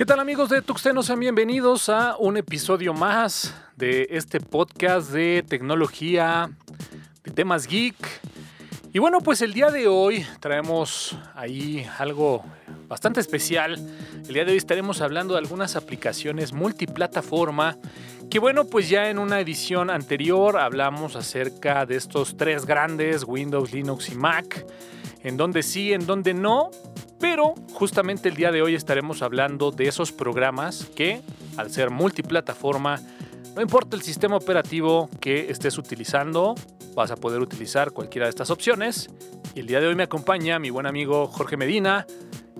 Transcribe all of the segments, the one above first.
¿Qué tal amigos de Tuxteno? Sean bienvenidos a un episodio más de este podcast de tecnología, de temas geek. Y bueno, pues el día de hoy traemos ahí algo bastante especial. El día de hoy estaremos hablando de algunas aplicaciones multiplataforma que bueno, pues ya en una edición anterior hablamos acerca de estos tres grandes, Windows, Linux y Mac, en donde sí, en donde no, pero justamente el día de hoy estaremos hablando de esos programas que, al ser multiplataforma, no importa el sistema operativo que estés utilizando, vas a poder utilizar cualquiera de estas opciones. Y el día de hoy me acompaña mi buen amigo Jorge Medina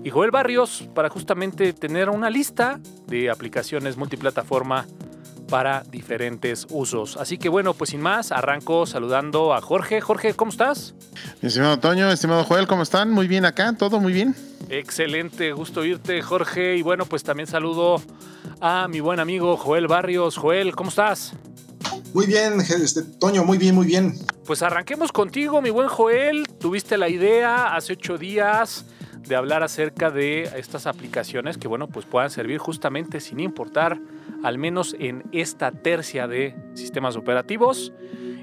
y Joel Barrios para justamente tener una lista de aplicaciones multiplataforma para diferentes usos. Así que bueno, pues sin más, arranco saludando a Jorge. Jorge, ¿cómo estás? estimado Toño, estimado Joel, ¿cómo están? Muy bien acá, todo muy bien. Excelente, gusto irte, Jorge. Y bueno, pues también saludo a mi buen amigo Joel Barrios. Joel, ¿cómo estás? Muy bien, este, Toño, muy bien, muy bien. Pues arranquemos contigo, mi buen Joel. Tuviste la idea hace ocho días de hablar acerca de estas aplicaciones que, bueno, pues puedan servir justamente sin importar, al menos en esta tercia de sistemas operativos.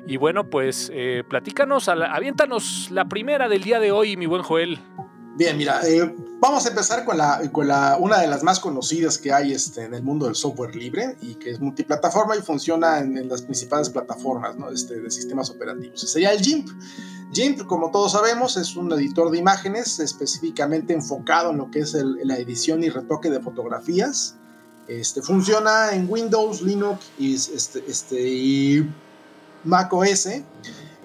Y bueno, pues eh, platícanos, aviéntanos la primera del día de hoy, mi buen Joel. Bien, mira, eh, vamos a empezar con, la, con la, una de las más conocidas que hay este, en el mundo del software libre y que es multiplataforma y funciona en, las principales plataformas ¿no? este, de sistemas operativos. Sería el GIMP. GIMP, como todos sabemos, es un editor de imágenes específicamente enfocado en lo que es la edición y retoque de fotografías. Este, funciona en Windows, Linux y, este, este, y Mac OS.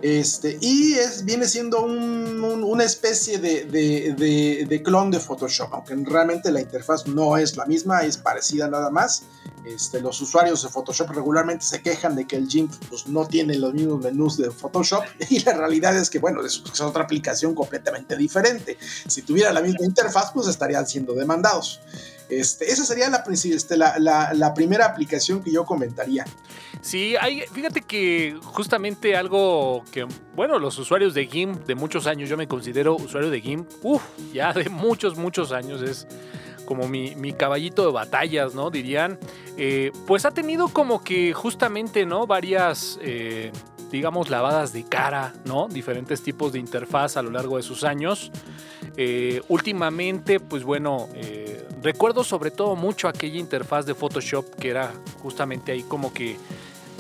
Este, y es, viene siendo una especie de, clon de Photoshop, aunque realmente la interfaz no es la misma, es parecida nada más. Este, los usuarios de Photoshop regularmente se quejan de que el GIMP pues, no tiene los mismos menús de Photoshop y la realidad es que, bueno, es, otra aplicación completamente diferente. Si tuviera la misma interfaz, pues estarían siendo demandados. Este, esa sería la, este, la, primera aplicación que yo comentaría. Sí, fíjate que justamente algo que, bueno, los usuarios de GIMP de muchos años, yo me considero usuario de GIMP, uff, ya de muchos, muchos años, es como mi, caballito de batallas, ¿no? Dirían, eh, pues ha tenido como que justamente, ¿no? Varias... Eh, digamos, lavadas de cara, ¿no? Diferentes tipos de interfaz a lo largo de sus años. Eh, últimamente, pues bueno, recuerdo sobre todo mucho aquella interfaz de Photoshop que era justamente ahí como que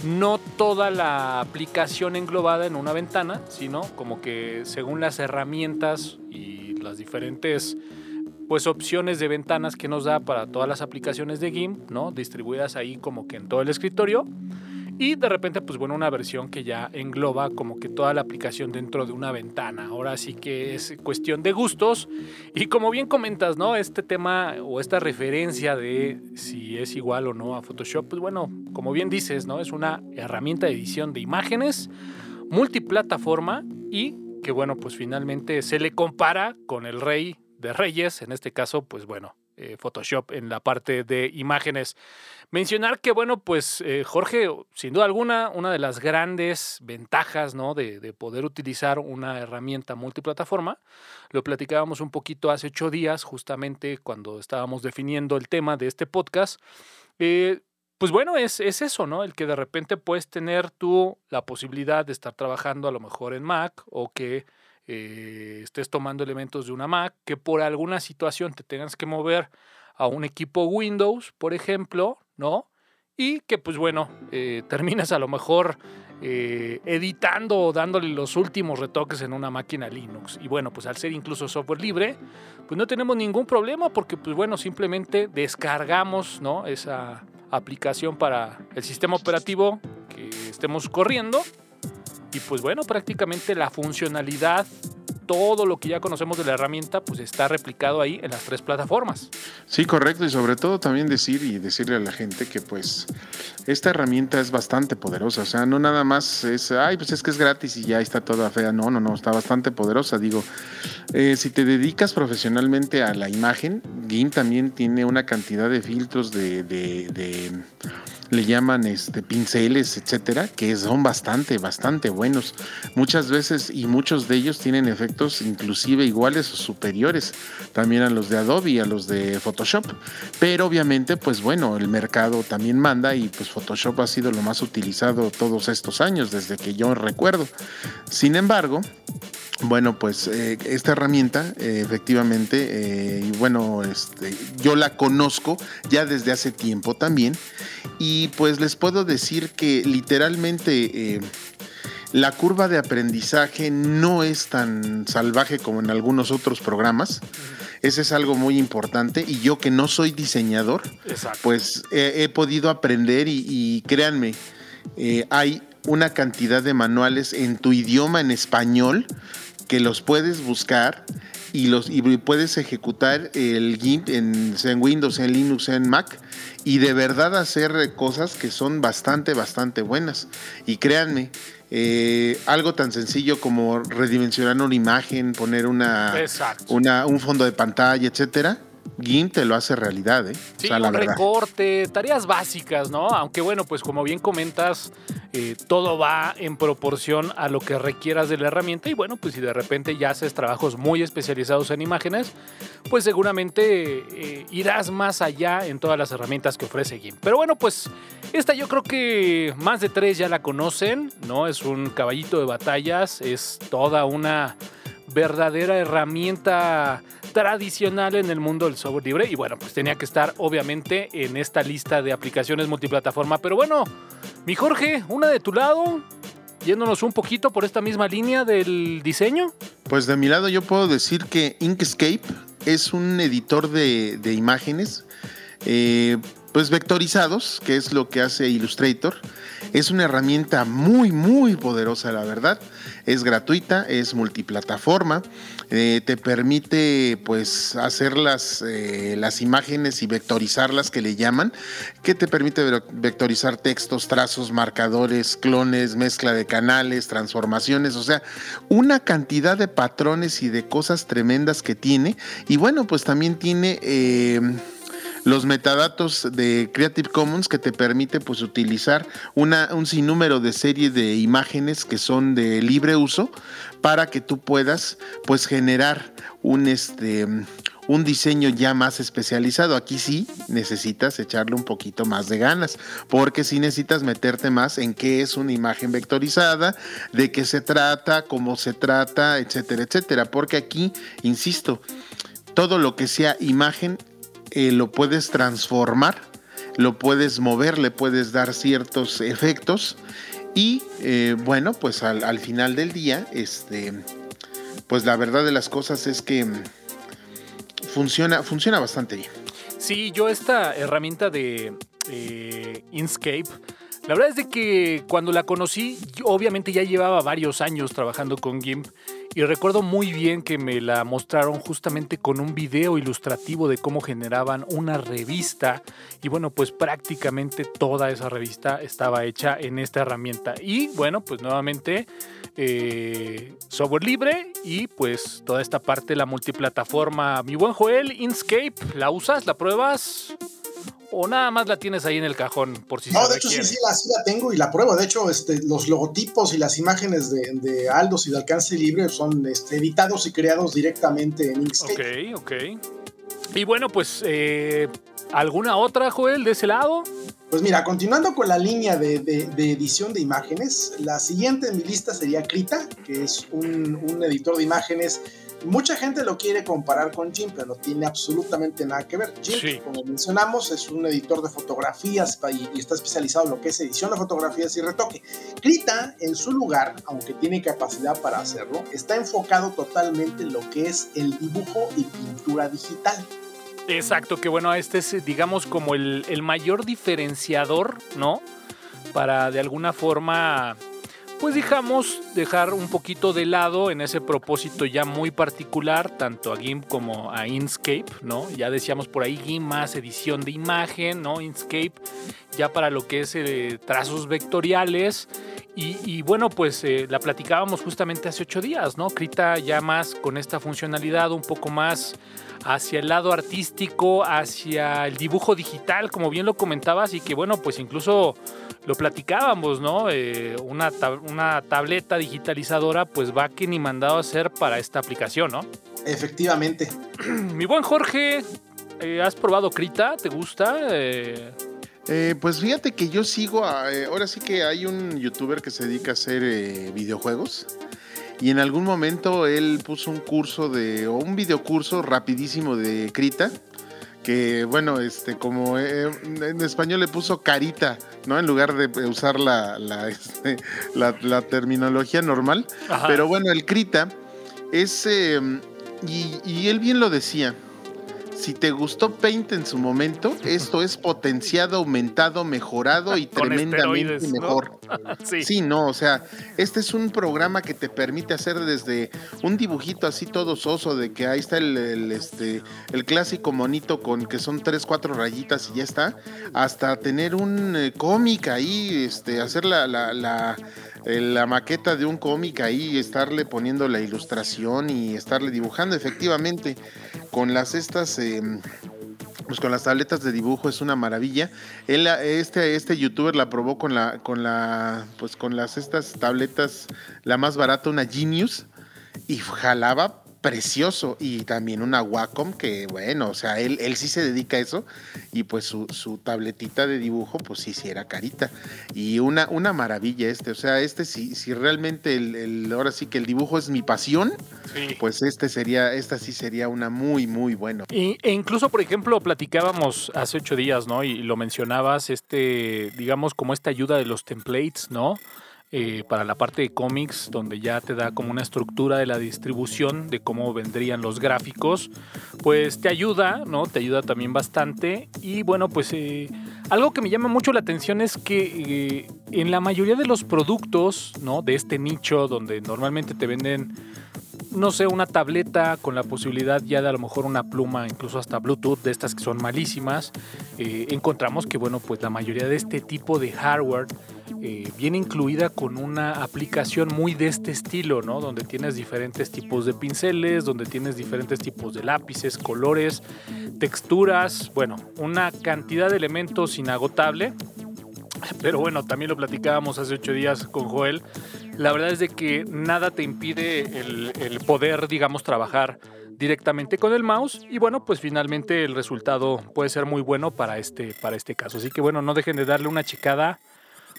no toda la aplicación englobada en una ventana, sino como que según las herramientas y las diferentes pues opciones de ventanas que nos da para todas las aplicaciones de GIMP, ¿no? Distribuidas ahí como que en todo el escritorio. Y de repente, pues bueno, una versión que ya engloba como que toda la aplicación dentro de una ventana. Ahora sí que es cuestión de gustos. Y como bien comentas, ¿no? Este tema o esta referencia de si es igual o no a Photoshop, pues bueno, como bien dices, ¿no? Es una herramienta de edición de imágenes multiplataforma y que bueno, pues finalmente se le compara con el rey de Reyes, en este caso, pues bueno, eh, Photoshop en la parte de imágenes. Mencionar que, bueno, pues eh, Jorge, sin duda alguna, una de las grandes ventajas de, poder utilizar una herramienta multiplataforma, lo platicábamos un poquito hace ocho días, justamente cuando estábamos definiendo el tema de este podcast. Eh, pues bueno, es, es, eso, ¿no? El que de repente puedes tener tú la posibilidad de estar trabajando a lo mejor en Mac o que eh, estés tomando elementos de una Mac, que por alguna situación te tengas que mover a un equipo Windows, por ejemplo, ¿no? Y que pues bueno, eh, terminas a lo mejor eh, editando o dándole los últimos retoques en una máquina Linux. Y bueno, pues al ser incluso software libre, pues no tenemos ningún problema porque pues bueno, simplemente descargamos, ¿no? Esa aplicación para el sistema operativo que estemos corriendo y pues bueno, prácticamente la funcionalidad, todo lo que ya conocemos de la herramienta, pues está replicado ahí en las tres plataformas. Sí, correcto. Y sobre todo también decir y decirle a la gente que pues esta herramienta es bastante poderosa. O sea, no nada más es, ay, pues es que es gratis y ya está toda fea. No, no, no, está bastante poderosa. Digo, eh, si te dedicas profesionalmente a la imagen, GIMP también tiene una cantidad de filtros de le llaman este pinceles, etcétera, que son bastante, bastante buenos. Muchas veces y muchos de ellos tienen efectos inclusive iguales o superiores también a los de Adobe y a los de Photoshop. Pero obviamente, pues bueno, el mercado también manda y pues Photoshop ha sido lo más utilizado todos estos años, desde que yo recuerdo. Sin embargo, bueno, pues eh, esta herramienta, eh, efectivamente, eh, y bueno, este, yo la conozco ya desde hace tiempo también, y pues les puedo decir que literalmente la curva de aprendizaje no es tan salvaje como en algunos otros programas. Ese es algo muy importante y yo que no soy diseñador, pues he podido aprender y, créanme, hay una cantidad de manuales en tu idioma en español que los puedes buscar y los y puedes ejecutar el GIMP en, en, Windows, en Linux, en Mac y de verdad hacer cosas que son bastante, bastante buenas. Y créanme, eh, algo tan sencillo como redimensionar una imagen, poner una, una un fondo de pantalla, etcétera GIMP te lo hace realidad, ¿eh? Sí, un recorte, tareas básicas, ¿no? Aunque bueno, pues como bien comentas, eh, todo va en proporción a lo que requieras de la herramienta y bueno, pues si de repente ya haces trabajos muy especializados en imágenes, pues seguramente eh, irás más allá en todas las herramientas que ofrece GIMP. Pero bueno, pues esta yo creo que más de tres ya la conocen, ¿no? Es un caballito de batallas, es toda una verdadera herramienta tradicional en el mundo del software libre y bueno, pues tenía que estar obviamente en esta lista de aplicaciones multiplataforma. Pero bueno, mi Jorge, una de tu lado, yéndonos un poquito por esta misma línea del diseño. Pues de mi lado yo puedo decir que Inkscape es un editor de, imágenes. Eh, pues vectorizados, que es lo que hace Illustrator. Es una herramienta muy, muy poderosa, la verdad. Es gratuita, es multiplataforma, eh, te permite pues hacer las, eh, las imágenes y vectorizarlas que le llaman, que te permite vectorizar textos, trazos, marcadores, clones, mezcla de canales, transformaciones, o sea, una cantidad de patrones y de cosas tremendas que tiene. Y bueno, pues también tiene... Eh, los metadatos de Creative Commons que te permite pues utilizar una, un sinnúmero de serie de imágenes que son de libre uso para que tú puedas pues generar un este un diseño ya más especializado. Aquí sí necesitas echarle un poquito más de ganas, porque sí necesitas meterte más en qué es una imagen vectorizada, de qué se trata, cómo se trata, etcétera, etcétera. Porque aquí, insisto, todo lo que sea imagen eh, lo puedes transformar, lo puedes mover, le puedes dar ciertos efectos y eh, bueno, pues al, final del día, este, pues la verdad de las cosas es que funciona, funciona bastante bien. Sí, yo esta herramienta de eh, Inkscape, la verdad es de que cuando la conocí, obviamente ya llevaba varios años trabajando con GIMP y recuerdo muy bien que me la mostraron justamente con un video ilustrativo de cómo generaban una revista. Y bueno, pues prácticamente toda esa revista estaba hecha en esta herramienta. Y bueno, pues nuevamente eh, software libre y pues toda esta parte, la multiplataforma. Mi buen Joel, Inkscape, ¿la usas? ¿La pruebas? ¿O nada más la tienes ahí en el cajón por si No, de hecho sí, sí, la, tengo y la pruebo. De hecho, este, los logotipos y las imágenes de, de Aldos y de alcance libre son este, editados y creados directamente en Inkscape. Ok, ok. Y bueno, pues, eh, ¿alguna otra, Joel, de ese lado? Pues mira, continuando con la línea de, edición de imágenes, la siguiente en mi lista sería Krita, que es un, un editor de imágenes Mucha gente lo quiere comparar con Jim, pero no tiene absolutamente nada que ver. Jim, como mencionamos, es un editor de fotografías y, está especializado en lo que es edición de fotografías y retoque. Krita, en su lugar, aunque tiene capacidad para hacerlo, está enfocado totalmente en lo que es el dibujo y pintura digital. Exacto, que bueno, este es, digamos, como el, el mayor diferenciador, ¿no? Para de alguna forma pues dejamos dejar un poquito de lado en ese propósito ya muy particular, tanto a GIMP como a Inkscape, ¿no? Ya decíamos por ahí GIMP más edición de imagen, ¿no? Inkscape ya para lo que es eh, trazos vectoriales Y, bueno, pues eh, la platicábamos justamente hace ocho días, ¿no? Krita ya más con esta funcionalidad, un poco más hacia el lado artístico, hacia el dibujo digital, como bien lo comentabas, y que bueno, pues incluso lo platicábamos, ¿no? Eh, una, una tableta digitalizadora, pues va que ni mandado a hacer para esta aplicación, ¿no? Efectivamente. Mi buen Jorge, eh, ¿has probado Krita? ¿Te gusta? Eh... Eh, pues fíjate que yo sigo, eh, ahora sí que hay un youtuber que se dedica a hacer eh, videojuegos y en algún momento él puso un curso de, o un videocurso rapidísimo de Krita, que bueno, este, como en español le puso carita, ¿no? En lugar de usar la, la, este, terminología normal. Pero bueno, el Krita es, y, y él bien lo decía, si te gustó Paint en su momento, esto es potenciado, aumentado, mejorado y tremendamente mejor. sí. no, o sea, este es un programa que te permite hacer desde un dibujito así todo soso de que ahí está el, este, el clásico monito con que son tres, cuatro rayitas y ya está, hasta tener un eh, cómic ahí, este, hacer la, la, la la maqueta de un cómic ahí, estarle poniendo la ilustración y estarle dibujando efectivamente con las estas... Em, pues con las tabletas de dibujo es una maravilla. Él, este, este youtuber la probó con la, con la, pues con las estas tabletas, la más barata, una Genius, y jalaba precioso y también una Wacom que bueno, o sea, él, él sí se dedica a eso y pues su, su tabletita de dibujo pues sí, sí era carita y una, una maravilla este, o sea, este si, si realmente el, ahora sí que el dibujo es mi pasión, pues este sería, esta sí sería una muy, muy bueno. e incluso, por ejemplo, platicábamos hace ocho días, ¿no? Y lo mencionabas, este, digamos, como esta ayuda de los templates, ¿no? Eh, para la parte de cómics, donde ya te da como una estructura de la distribución de cómo vendrían los gráficos, pues te ayuda, ¿no? Te ayuda también bastante. Y bueno, pues eh, algo que me llama mucho la atención es que eh, en la mayoría de los productos, ¿no? De este nicho, donde normalmente te venden no sé, una tableta con la posibilidad ya de a lo mejor una pluma, incluso hasta Bluetooth, de estas que son malísimas, encontramos que, bueno, pues la mayoría de este tipo de hardware eh, viene incluida con una aplicación muy de este estilo, ¿no? Donde tienes diferentes tipos de pinceles, donde tienes diferentes tipos de lápices, colores, texturas, bueno, una cantidad de elementos inagotable. Pero bueno, también lo platicábamos hace ocho días con Joel. La verdad es de que nada te impide el, el poder, digamos, trabajar directamente con el mouse y bueno, pues finalmente el resultado puede ser muy bueno para este, para este caso. Así que bueno, no dejen de darle una checada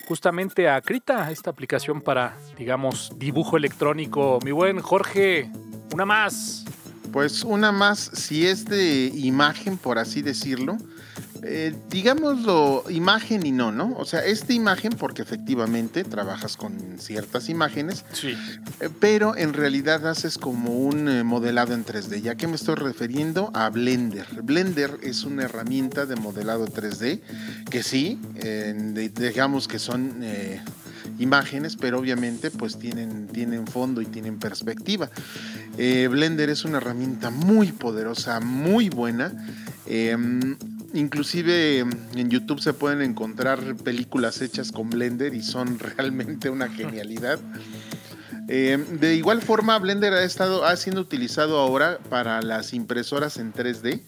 justamente a Krita, esta aplicación para, digamos, dibujo electrónico. Mi buen Jorge, una más. Pues una más, si es de imagen, por así decirlo, eh, digámoslo, imagen y no, ¿no? O sea, esta imagen, porque efectivamente trabajas con ciertas imágenes, sí. Eh, pero en realidad haces como un eh, modelado en 3D. ¿Ya que me estoy refiriendo? A Blender. Blender es una herramienta de modelado 3D que sí, digamos que son imágenes, pero obviamente pues tienen, tienen fondo y tienen perspectiva. Blender es una herramienta muy poderosa, muy buena. Em, Inclusive en YouTube se pueden encontrar películas hechas con Blender y son realmente una genialidad. Eh, de igual forma, Blender ha estado ha siendo utilizado ahora para las impresoras en 3D,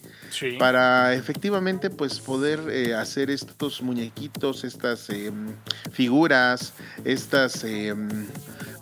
para efectivamente pues poder eh, hacer estos muñequitos, estas em, figuras, estas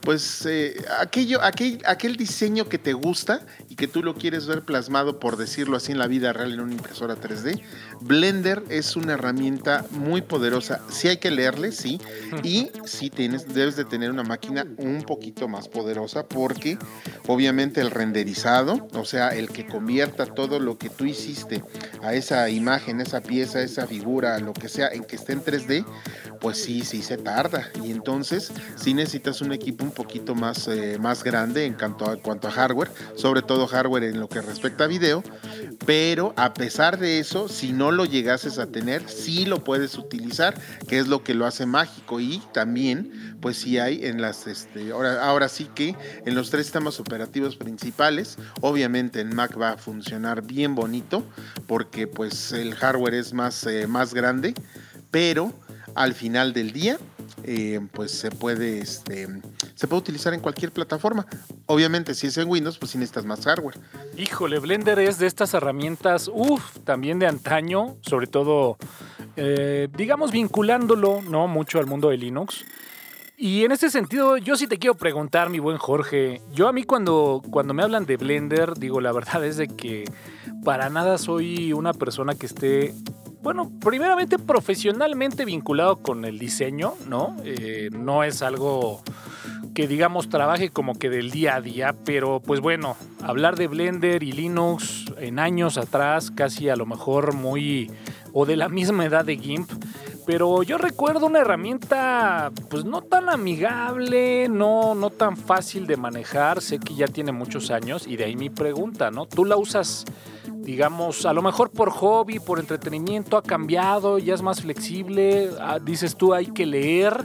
pues eh, aquello, aquel, aquel diseño que te gusta que tú lo quieres ver plasmado, por decirlo así, en la vida real en una impresora 3D, Blender es una herramienta muy poderosa. Sí hay que leerle, sí, y sí tienes, debes de tener una máquina un poquito más poderosa porque obviamente el renderizado, o sea, el que convierta todo lo que tú hiciste a esa imagen, esa pieza, esa figura, lo que sea, en que esté en 3D, pues sí, sí se tarda. Y entonces sí necesitas un equipo un poquito más, eh, más grande en cuanto a hardware, sobre todo hardware en lo que respecta a video. Pero a pesar de eso, si no lo llegases a tener, sí lo puedes utilizar, que es lo que lo hace mágico. Y también, pues sí hay en las, este, ahora, ahora sí que en los tres sistemas operativos principales, obviamente en Mac va a funcionar bien bonito, porque pues el hardware es más, eh, más grande, pero al final del día, eh, pues se puede, este, se puede utilizar en cualquier plataforma. Obviamente, si es en Windows, pues sí necesitas más hardware. Híjole, Blender es de estas herramientas, uff, también de antaño, sobre todo, eh, digamos, vinculándolo, ¿no? Mucho al mundo de Linux. Y en ese sentido, yo sí te quiero preguntar, mi buen Jorge. Yo a mí cuando, cuando me hablan de Blender, digo, la verdad es de que para nada soy una persona que esté, bueno, primeramente profesionalmente vinculado con el diseño, ¿no? Eh, no es algo que digamos trabaje como que del día a día, pero pues bueno, hablar de Blender y Linux en años atrás, casi a lo mejor muy, o de la misma edad de GIMP, pero yo recuerdo una herramienta pues no tan amigable, no, no tan fácil de manejar, sé que ya tiene muchos años y de ahí mi pregunta, ¿no? ¿Tú la usas, digamos, a lo mejor por hobby, por entretenimiento, ha cambiado, ya es más flexible, ah, dices tú hay que leer?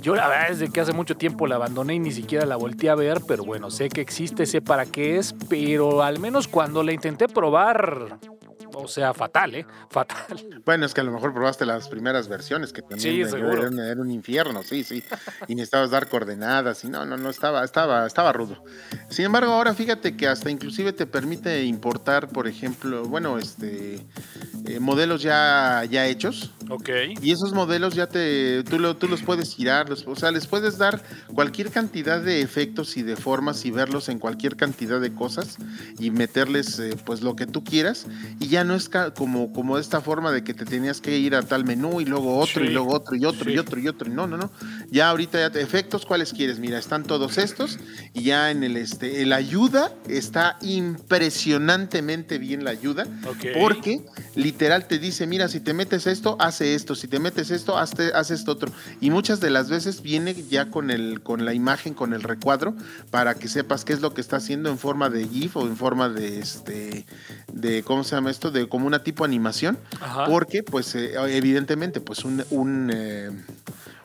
Yo la verdad es que hace mucho tiempo la abandoné y ni siquiera la volteé a ver, pero bueno, sé que existe, sé para qué es, pero al menos cuando la intenté probar, o sea, fatal, ¿eh? Fatal. Bueno, es que a lo mejor probaste las primeras versiones, que también Sí, era- era, era un infierno, sí, sí. Y necesitabas dar coordenadas, y no, no, no, estaba, estaba, estaba rudo. Sin embargo, ahora fíjate que hasta inclusive te permite importar, por ejemplo, bueno, este eh, modelos ya, ya hechos. Ok. Y esos modelos ya te, tú, lo- tú los puedes girar, los- o sea, les puedes dar cualquier cantidad de efectos y de formas y verlos en cualquier cantidad de cosas y meterles eh, pues lo que tú quieras y ya no es como, como esta forma de que te tenías que ir a tal menú y luego otro Sí, y luego otro y otro sí. y otro y otro, no, no, no, ya ahorita ya te, efectos cuáles quieres, mira, están todos estos y ya en el este, el ayuda está impresionantemente bien la ayuda Ok. porque literal te dice, mira, si te metes esto, hace esto, si te metes esto, hazte- haz esto otro. Y muchas de las veces viene ya con, el, con la imagen, con el recuadro, para que sepas qué es lo que está haciendo en forma de GIF o en forma de, este, de ¿cómo se llama esto? De como una tipo animación. Ajá. Porque, pues, eh, evidentemente, pues un... un eh,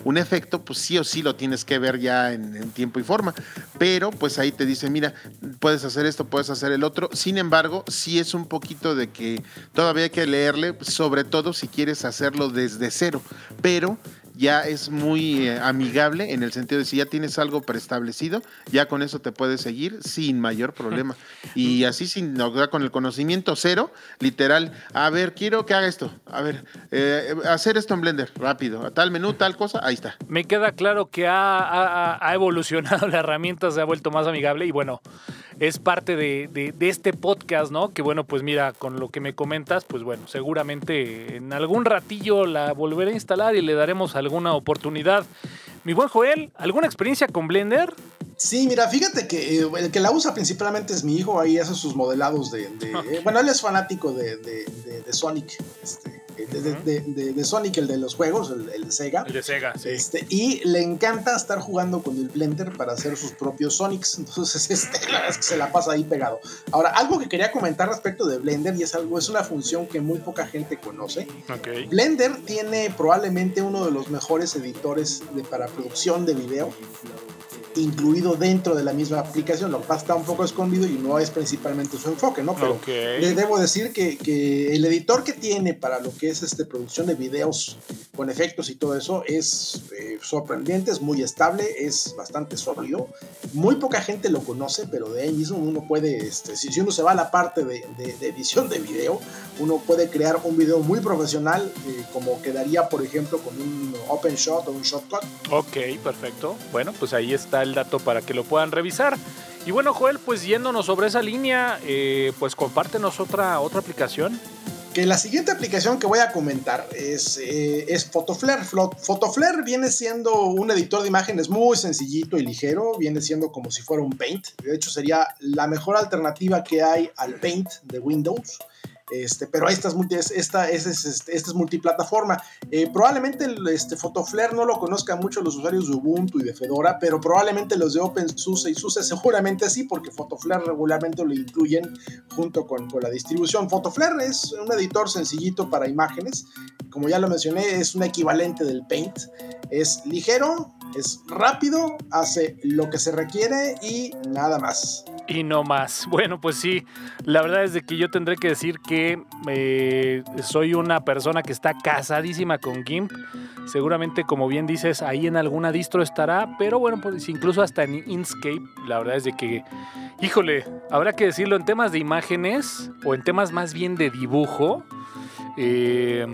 un efecto, pues sí o sí lo tienes que ver ya en, tiempo y forma. Pero pues ahí te dice, mira, puedes hacer esto, puedes hacer el otro. Sin embargo, sí es un poquito de que todavía hay que leerle, sobre todo si quieres hacerlo desde cero. Pero ya es muy eh, amigable en el sentido de si ya tienes algo preestablecido, ya con eso te puedes seguir sin mayor problema. Y así sin, con el conocimiento cero, literal, a ver, quiero que haga esto, a ver, eh, hacer esto en Blender, rápido, a tal menú, tal cosa, ahí está. Me queda claro que ha, ha- ha evolucionado la herramienta, se ha vuelto más amigable y bueno, es parte de, de- de este podcast, ¿no? Que bueno, pues mira, con lo que me comentas, pues bueno, seguramente en algún ratillo la volveré a instalar y le daremos alguna oportunidad. Mi buen Joel, ¿alguna experiencia con Blender? Sí, mira, fíjate que eh, el que la usa principalmente es mi hijo, ahí hace sus modelados de... de- eh, bueno, él es fanático de, de- de- de Sonic, este, de, de- de- de- de Sonic, el de los juegos, el, el de Sega. El de Sega, sí. Este, y le encanta estar jugando con el Blender para hacer sus propios Sonics. Entonces, este, la verdad es que se la pasa ahí pegado. Ahora, algo que quería comentar respecto de Blender, y es algo, es una función que muy poca gente conoce. Blender tiene probablemente uno de los mejores editores para producción de video incluido dentro de la misma aplicación. Lo que pasa está un poco escondido y no es principalmente su enfoque, ¿no? Pero le debo decir que, que el editor que tiene para lo que es este, producción de videos con efectos y todo eso es eh, sorprendente, es muy estable, es bastante sólido. Muy poca gente lo conoce, pero de ahí mismo uno puede, este, si, uno se va a la parte de, de- de edición de video, uno puede crear un video muy profesional, eh, como quedaría, por ejemplo, con un open shot o un shotcut. Ok, perfecto. Bueno, pues ahí está el dato para que lo puedan revisar. Y bueno, Joel, pues yéndonos sobre esa línea, eh, pues compártenos otra, otra aplicación. Que la siguiente aplicación que voy a comentar es, eh, es Photoflare. Photoflare viene siendo un editor de imágenes muy sencillito y ligero, viene siendo como si fuera un Paint. De hecho, sería la mejor alternativa que hay al Paint de Windows. Este, pero esta es, esta, es, es- este, esta es multiplataforma. Eh, probablemente el, este, Photoflare no lo conozcan mucho los usuarios de Ubuntu y de Fedora, pero probablemente los de OpenSUSE y SUSE seguramente sí, porque Photoflare regularmente lo incluyen junto con, con la distribución. Photoflare es un editor sencillito para imágenes. Como ya lo mencioné, es un equivalente del Paint. Es ligero, Es rápido, hace lo que se requiere y nada más. Y no más. Bueno, pues sí, la verdad es de que yo tendré que decir que eh, soy una persona que está casadísima con GIMP. Seguramente, como bien dices, ahí en alguna distro estará, pero bueno, pues incluso hasta en Inkscape, la verdad es de que, híjole, habrá que decirlo en temas de imágenes o en temas más bien de dibujo. Eh,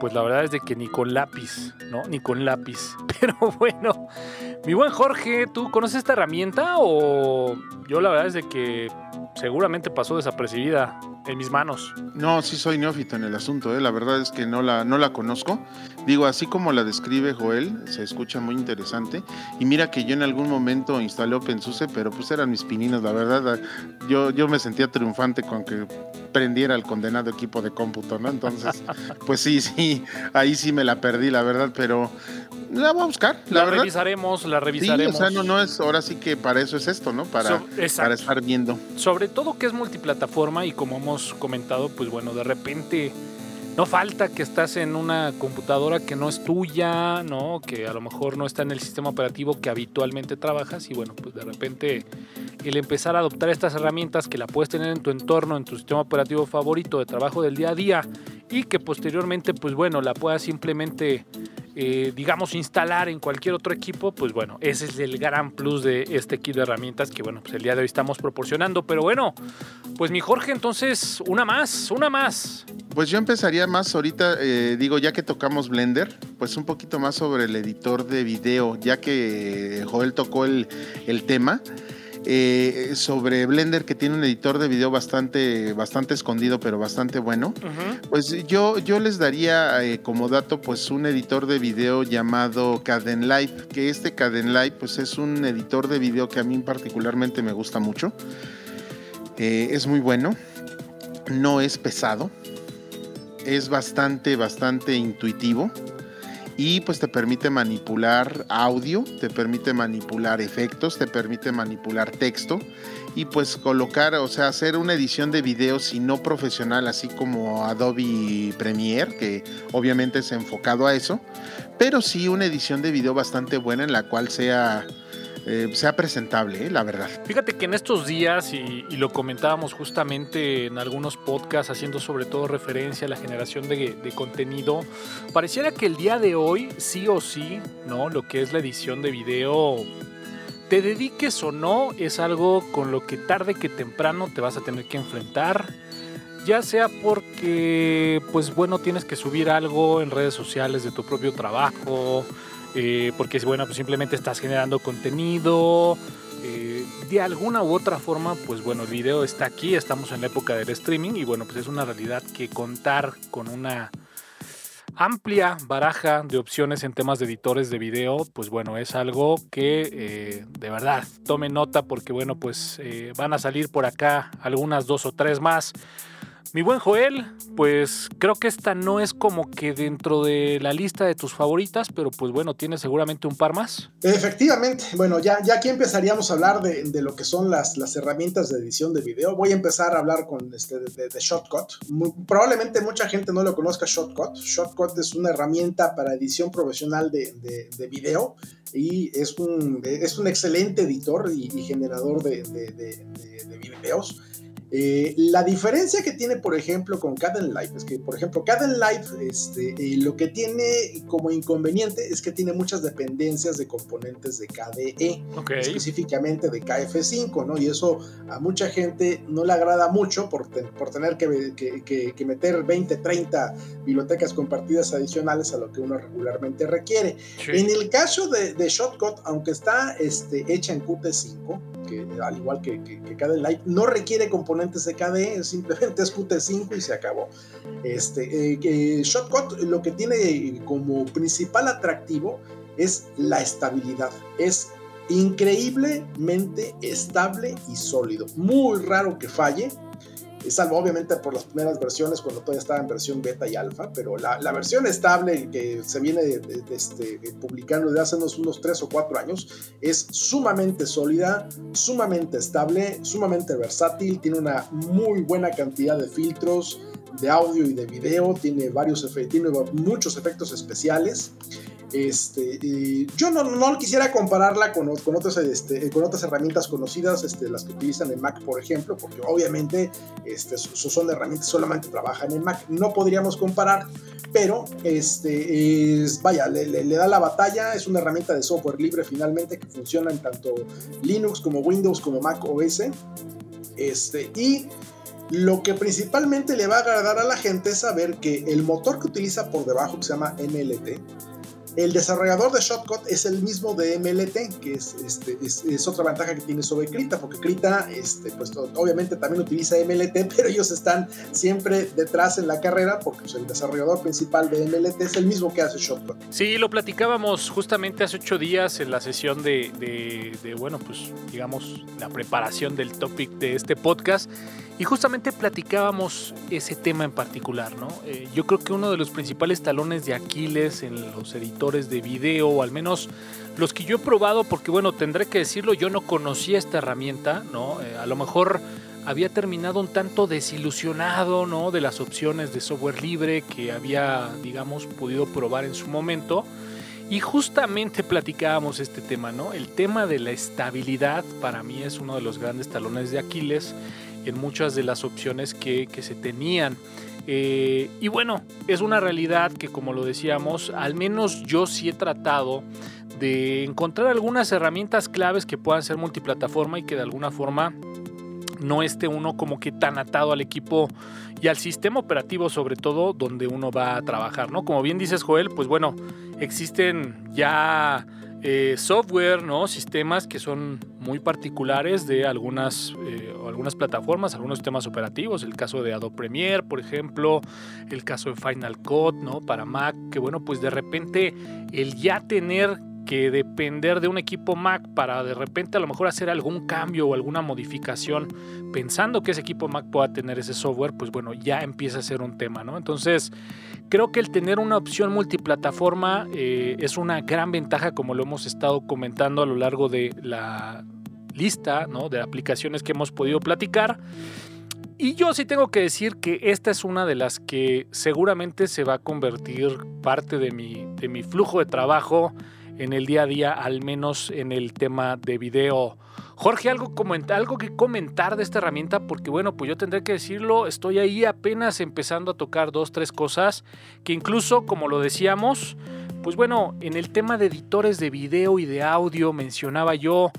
pues la verdad es de que ni con lápiz, ¿no? Ni con lápiz. Pero bueno, mi buen Jorge, ¿tú conoces esta herramienta o yo la verdad es de que seguramente pasó desapercibida en mis manos? No, sí soy neófito en el asunto, ¿eh? la verdad es que no la, no la conozco. Digo, así como la describe Joel, se escucha muy interesante. Y mira que yo en algún momento instalé OpenSUSE, pero pues eran mis pininos, la verdad. Yo, yo me sentía triunfante con que prendiera el condenado equipo de cómputo, ¿no? Entonces, pues sí, sí, ahí sí me la perdí, la verdad, pero la voy a buscar. La, revisaremos, la revisaremos. Sí, o sea, no, no es, ahora sí que para eso es esto, ¿no? Para, para estar viendo. Sobre todo que es multiplataforma y como hemos comentado, pues bueno, de repente no falta que estás en una computadora que no es tuya, ¿no? Que a lo mejor no está en el sistema operativo que habitualmente trabajas y bueno, pues de repente el empezar a adoptar estas herramientas que la puedes tener en tu entorno, en tu sistema operativo favorito de trabajo del día a día y que posteriormente, pues bueno, la puedas simplemente eh, digamos, instalar en cualquier otro equipo, pues bueno, ese es el gran plus de este kit de herramientas que, bueno, pues el día de hoy estamos proporcionando. Pero bueno, pues mi Jorge, entonces, una más, una más. Pues yo empezaría más ahorita, eh, digo, ya que tocamos Blender, pues un poquito más sobre el editor de video, ya que Joel tocó el, el tema. Eh, sobre Blender, que tiene un editor de video bastante, bastante escondido, pero bastante bueno. Pues yo, yo les daría eh, como dato, pues un editor de video llamado Kdenlive, que este Kdenlive, pues es un editor de video que a mí particularmente me gusta mucho. Eh, es muy bueno, no es pesado, es bastante, bastante intuitivo y pues te permite manipular audio, te permite manipular efectos, te permite manipular texto y pues colocar, o sea, hacer una edición de video si no profesional, así como Adobe Premiere, que obviamente es enfocado a eso, pero sí una edición de video bastante buena en la cual sea eh, sea presentable, eh, la verdad. Fíjate que en estos días, y, lo comentábamos justamente en algunos podcasts, haciendo sobre todo referencia a la generación de, contenido, pareciera que el día de hoy, sí o sí, ¿no? Lo que es la edición de video te dediques o no, es algo con lo que tarde que temprano te vas a tener que enfrentar. Ya sea porque, pues bueno, tienes que subir algo en redes sociales de tu propio trabajo, eh, porque bueno, pues simplemente estás generando contenido. Eh, de alguna u otra forma, pues bueno, el video está aquí, estamos en la época del streaming y bueno, pues es una realidad que contar con una amplia baraja de opciones en temas de editores de video, pues bueno, es algo que eh, de verdad tome nota porque bueno, pues van a salir por acá algunas dos o tres más. Mi buen Joel, pues creo que esta no es como que dentro de la lista de tus favoritas, pero pues bueno, tiene seguramente un par más. Efectivamente, bueno, ya, ya aquí empezaríamos a hablar de, lo que son las, las, herramientas de edición de video. Voy a empezar a hablar con este, de, Shotcut. probablemente mucha gente no lo conozca Shotcut. Shotcut es una herramienta para edición profesional de, de video y es un, es un excelente editor y, y generador de, videos. Eh, la diferencia que tiene, por ejemplo, con Kdenlive es que, por ejemplo, Kdenlive este, eh, lo que tiene como inconveniente es que tiene muchas dependencias de componentes de KDE, específicamente de KF5, ¿no? Y eso a mucha gente no le agrada mucho por, por tener que, meter 20, 30 bibliotecas compartidas adicionales a lo que uno regularmente requiere. En el caso de, de Shotcut, aunque está este, hecha en Qt5, que al igual que, que, que no requiere componentes de KDE, simplemente es Qt5 y se acabó. Este, eh, Shotcut lo que tiene como principal atractivo es la estabilidad, es increíblemente estable y sólido, muy raro que falle salvo obviamente por las primeras versiones cuando todavía estaba en versión beta y alfa, pero la, la versión estable que se viene de, este, publicando desde hace unos, unos 3 o 4 años es sumamente sólida, sumamente estable, sumamente versátil, tiene una muy buena cantidad de filtros de audio y de video, tiene varios tiene muchos efectos especiales. Este, yo no, quisiera compararla con, este, con otras herramientas conocidas, este, las que utilizan en Mac, por ejemplo, porque obviamente son herramientas solamente trabajan en Mac. No podríamos comparar, pero vaya, le, le, da la batalla. Es una herramienta de software libre finalmente que funciona en tanto Linux como Windows como Mac OS. Este, y lo que principalmente le va a agradar a la gente es saber que el motor que utiliza por debajo, que se llama MLT, el desarrollador de Shotcut es el mismo de MLT, que es, este, es, otra ventaja que tiene sobre Krita, porque Krita, este, pues, obviamente también utiliza MLT, pero ellos están siempre detrás en la carrera, porque pues, el desarrollador principal de MLT es el mismo que hace Shotcut. Sí, lo platicábamos justamente hace ocho días en la sesión de, de, bueno, pues digamos, la preparación del topic de este podcast. Y justamente platicábamos ese tema en particular, ¿no? Eh, yo creo que uno de los principales talones de Aquiles en los editores de video, o al menos los que yo he probado, porque bueno, tendré que decirlo, yo no conocía esta herramienta, ¿no? Eh, a lo mejor había terminado un tanto desilusionado, ¿no? De las opciones de software libre que había, digamos, podido probar en su momento. Y justamente platicábamos este tema, ¿no? El tema de la estabilidad para mí es uno de los grandes talones de Aquiles en muchas de las opciones que, se tenían. Eh, y bueno, es una realidad que como lo decíamos, al menos yo sí he tratado de encontrar algunas herramientas claves que puedan ser multiplataforma y que de alguna forma no esté uno como que tan atado al equipo y al sistema operativo sobre todo donde uno va a trabajar, ¿no? Como bien dices Joel, pues bueno, existen ya eh, software, ¿no? sistemas que son muy particulares de algunas, eh, algunas plataformas, algunos sistemas operativos, el caso de Adobe Premiere, por ejemplo, el caso de Final Cut ¿no? para Mac, que bueno, pues de repente el ya tener que depender de un equipo Mac para de repente a lo mejor hacer algún cambio o alguna modificación pensando que ese equipo Mac pueda tener ese software, pues bueno, ya empieza a ser un tema, ¿no? Entonces, creo que el tener una opción multiplataforma eh, es una gran ventaja como lo hemos estado comentando a lo largo de la lista, ¿no? De aplicaciones que hemos podido platicar. Y yo sí tengo que decir que esta es una de las que seguramente se va a convertir parte de mi, de mi flujo de trabajo en el día a día, al menos en el tema de video. Jorge, algo, algo que comentar de esta herramienta, porque bueno, pues yo tendré que decirlo, estoy ahí apenas empezando a tocar dos, tres cosas, que incluso, como lo decíamos, pues bueno, en el tema de editores de video y de audio mencionaba yo,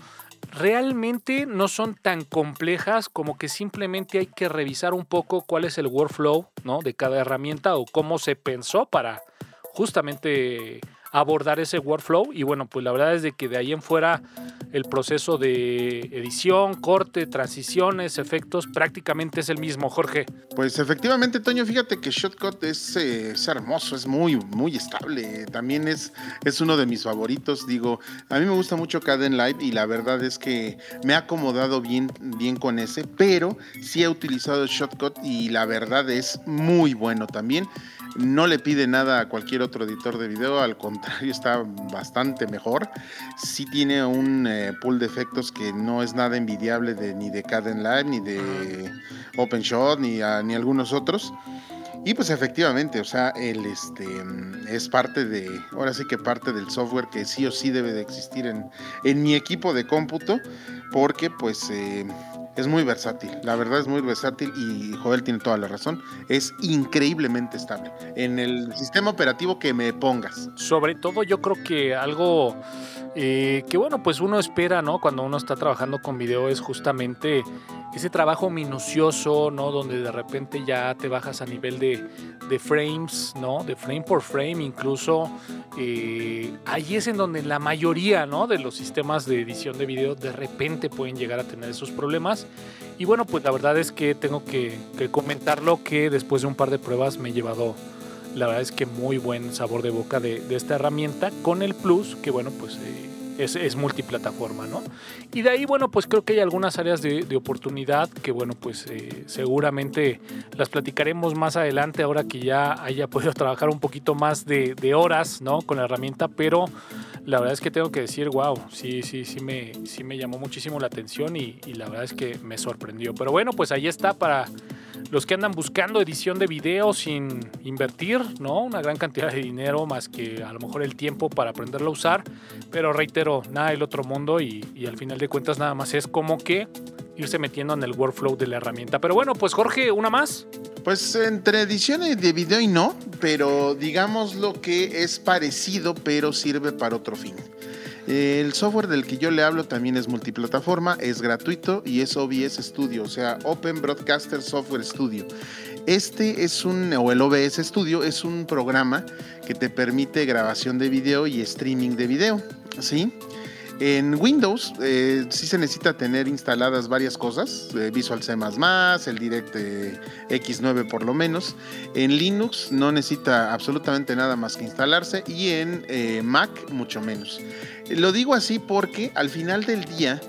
realmente no son tan complejas como que simplemente hay que revisar un poco cuál es el workflow ¿no? de cada herramienta o cómo se pensó para justamente abordar ese workflow y bueno, pues la verdad es de que de ahí en fuera el proceso de edición, corte, transiciones, efectos, prácticamente es el mismo, Jorge. Pues efectivamente, Toño, fíjate que Shotcut es, eh, hermoso, es muy, muy estable. También es, es uno de mis favoritos. Digo, a mí me gusta mucho Caden Live y la verdad es que me ha acomodado bien, bien con ese, pero sí he utilizado Shotcut y la verdad es muy bueno también. No le pide nada a cualquier otro editor de video, al contrario, está bastante mejor. Sí tiene un eh, pool de efectos que no es nada envidiable de, ni de Caden Live, ni de OpenShot, ni, ni algunos otros. Y pues efectivamente, o sea, el este es parte de, ahora sí que parte del software que sí o sí debe de existir en, en mi equipo de cómputo, porque pues eh, es muy versátil, la verdad es muy versátil y Joel tiene toda la razón, es increíblemente estable en el sistema operativo que me pongas. Sobre todo yo creo que algo eh, que bueno, pues uno espera, ¿no? Cuando uno está trabajando con video es justamente ese trabajo minucioso, ¿no? Donde de repente ya te bajas a nivel de, frames, ¿no? De frame por frame incluso. Eh, ahí es en donde la mayoría, ¿no? De los sistemas de edición de video de repente pueden llegar a tener esos problemas. Y bueno, pues la verdad es que tengo que, comentarlo que después de un par de pruebas me he llevado la verdad es que muy buen sabor de boca de, esta herramienta con el plus que bueno pues eh, es, multiplataforma, ¿no? Y de ahí, bueno, pues creo que hay algunas áreas de, oportunidad que, bueno, pues eh, seguramente las platicaremos más adelante, ahora que ya haya podido trabajar un poquito más de, horas, ¿no? Con la herramienta, pero la verdad es que tengo que decir, wow, sí, sí, sí me, sí me llamó muchísimo la atención y, y la verdad es que me sorprendió. Pero bueno, pues ahí está para los que andan buscando edición de video sin invertir, ¿no? Una gran cantidad de dinero más que a lo mejor el tiempo para aprenderlo a usar. Pero reitero, nada del otro mundo y, y al final de cuentas nada más es como que irse metiendo en el workflow de la herramienta. Pero bueno, pues Jorge, una más. Pues entre ediciones de video y no, pero digamos lo que es parecido, pero sirve para otro fin. El software del que yo le hablo también es multiplataforma, es gratuito y es OBS Studio, o sea, Open Broadcaster Software Studio. Este es un, o el OBS Studio, es un programa que te permite grabación de video y streaming de video, ¿sí? En Windows eh, sí se necesita tener instaladas varias cosas, eh, Visual C++, el Direct X9 por lo menos. En Linux no necesita absolutamente nada más que instalarse y en eh, Mac mucho menos. Lo digo así porque al final del día,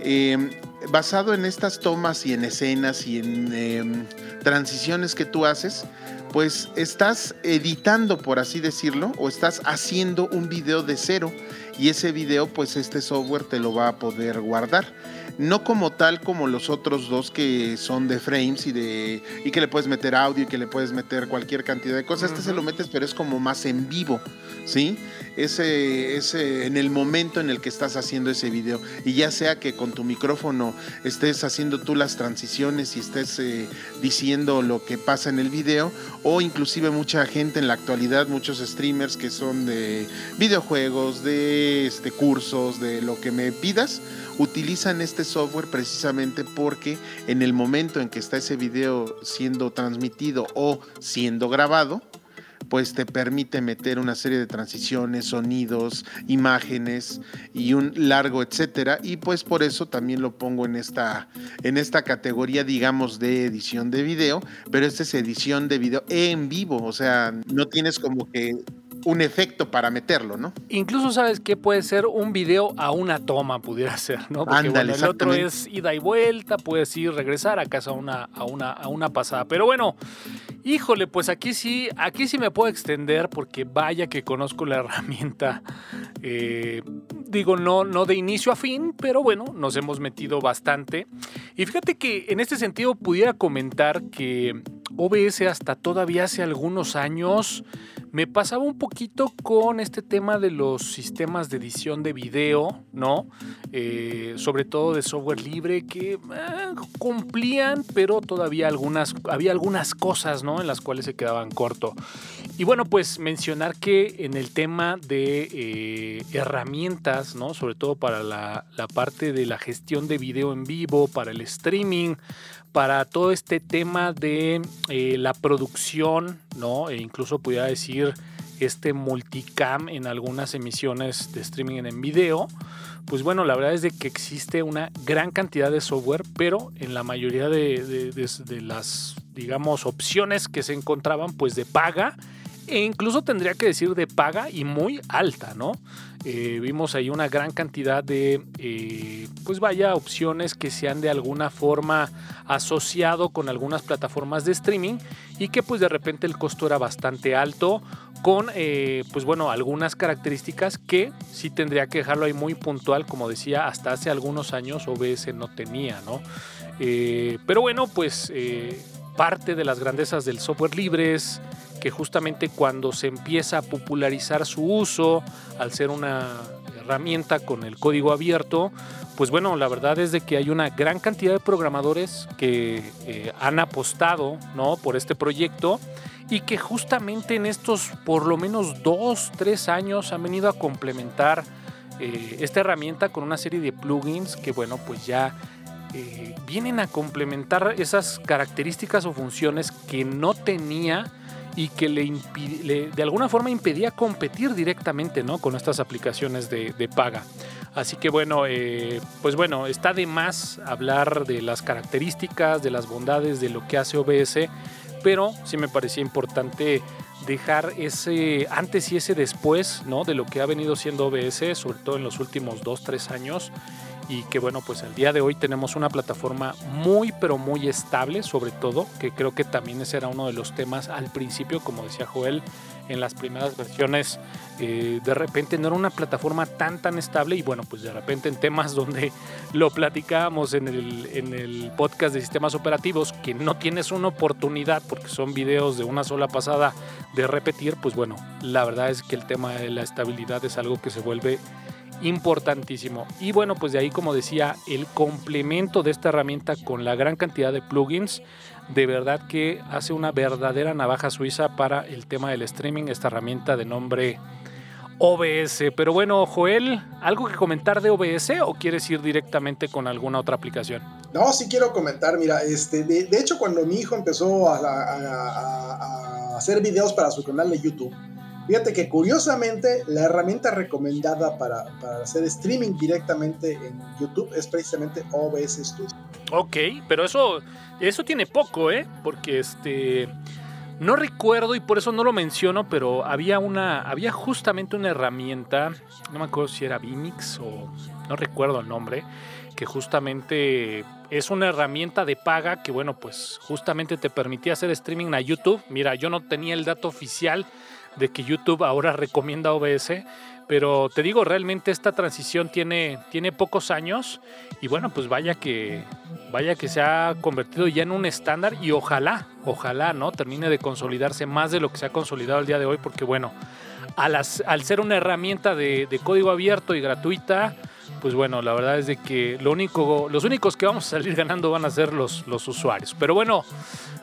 em, basado en estas tomas y en escenas y en em, transiciones que tú haces, pues estás editando, por así decirlo, o estás haciendo un video de cero y ese video pues este software te lo va a poder guardar. No como tal como los otros dos que son de frames y de y que le puedes meter audio y que le puedes meter cualquier cantidad de cosas. Este se lo metes pero es como más en vivo, ¿sí? Ese, ese en el momento en el que estás haciendo ese video. Y ya sea que con tu micrófono estés haciendo tú las transiciones y estés eh, diciendo lo que pasa en el video o inclusive mucha gente en la actualidad, muchos streamers que son de videojuegos, de este, cursos, de lo que me pidas, utilizan este software precisamente porque en el momento en que está ese video siendo transmitido o siendo grabado, pues te permite meter una serie de transiciones, sonidos, imágenes y un largo etcétera. Y pues por eso también lo pongo en esta en esta categoría digamos de edición de video, pero esta es edición de video en vivo, o sea, no tienes como que un efecto para meterlo, ¿no? Incluso sabes que puede ser un video a una toma, pudiera ser, ¿no? Porque Ándale, bueno, el otro es ida y vuelta, puedes ir, regresar a casa a una, a una, a una pasada. Pero bueno, híjole, pues aquí sí, aquí sí me puedo extender porque vaya que conozco la herramienta. eh, digo, no, no de inicio a fin, pero bueno, nos hemos metido bastante. Y fíjate que en este sentido pudiera comentar que OBS hasta todavía hace algunos años me pasaba un poquito con este tema de los sistemas de edición de video, ¿no? Eh, sobre todo de software libre que eh, cumplían, pero todavía algunas, había algunas cosas, ¿no? En las cuales se quedaban corto. Y bueno, pues mencionar que en el tema de eh, herramientas, ¿no? Sobre todo para la, la parte de la gestión de video en vivo, para el streaming, para todo este tema de eh, la producción, ¿no? E incluso pudiera decir este multicam en algunas emisiones de streaming en video. Pues bueno, la verdad es de que existe una gran cantidad de software, pero en la mayoría de, las, digamos, opciones que se encontraban, pues de paga, e incluso tendría que decir de paga y muy alta, ¿no? Eh, vimos ahí una gran cantidad de, eh, pues vaya, opciones que se han de alguna forma asociado con algunas plataformas de streaming y que pues de repente el costo era bastante alto con, eh, pues bueno, algunas características que sí tendría que dejarlo ahí muy puntual, como decía, hasta hace algunos años OBS no tenía, ¿no? Pero bueno, pues parte de las grandezas del software libres, que justamente cuando se empieza a popularizar su uso, al ser una herramienta con el código abierto, pues bueno, la verdad es de que hay una gran cantidad de programadores que eh, han apostado ¿no? por este proyecto y que justamente en estos por lo menos dos, tres años han venido a complementar eh, esta herramienta con una serie de plugins que bueno, pues ya eh, vienen a complementar esas características o funciones que no tenía y que le, de alguna forma impedía competir directamente ¿no? con estas aplicaciones de, de paga. Así que bueno, eh, pues bueno, está de más hablar de las características, de las bondades de lo que hace OBS, pero sí me parecía importante dejar ese antes y ese después ¿no? de lo que ha venido siendo OBS, sobre todo en los últimos 2-3 años. y que bueno, pues al día de hoy tenemos una plataforma muy pero muy estable sobre todo, que creo que también ese era uno de los temas al principio, como decía Joel, en las primeras versiones eh, de repente no era una plataforma tan tan estable y bueno, pues de repente en temas donde lo platicábamos en el, en el podcast de sistemas operativos, que no tienes una oportunidad porque son videos de una sola pasada de repetir, pues bueno, la verdad es que el tema de la estabilidad es algo que se vuelve importantísimo. Y bueno, pues de ahí, como decía, el complemento de esta herramienta con la gran cantidad de plugins, de verdad que hace una verdadera navaja suiza para el tema del streaming, esta herramienta de nombre OBS. Pero bueno, Joel, ¿algo que comentar de OBS o quieres ir directamente con alguna otra aplicación? No, sí quiero comentar, mira, este, de, hecho cuando mi hijo empezó a, a hacer videos para su canal de YouTube, Fíjate que curiosamente la herramienta recomendada para, hacer streaming directamente en YouTube es precisamente OBS Studio. Ok, pero eso, eso tiene poco, ¿eh? Porque este... No recuerdo y por eso no lo menciono, pero había una, había justamente una herramienta, no me acuerdo si era Vimix o no recuerdo el nombre, que justamente es una herramienta de paga que bueno, pues justamente te permitía hacer streaming a YouTube. Mira, yo no tenía el dato oficial de que YouTube ahora recomienda OBS, pero te digo, realmente esta transición tiene, tiene pocos años y bueno, pues vaya que, vaya que se ha convertido ya en un estándar y ojalá, ojalá, ¿no? Termine de consolidarse más de lo que se ha consolidado el día de hoy, porque bueno, al, ser una herramienta de, de código abierto y gratuita, pues bueno, la verdad es de que lo único, los únicos que vamos a salir ganando van a ser los, los usuarios. Pero bueno,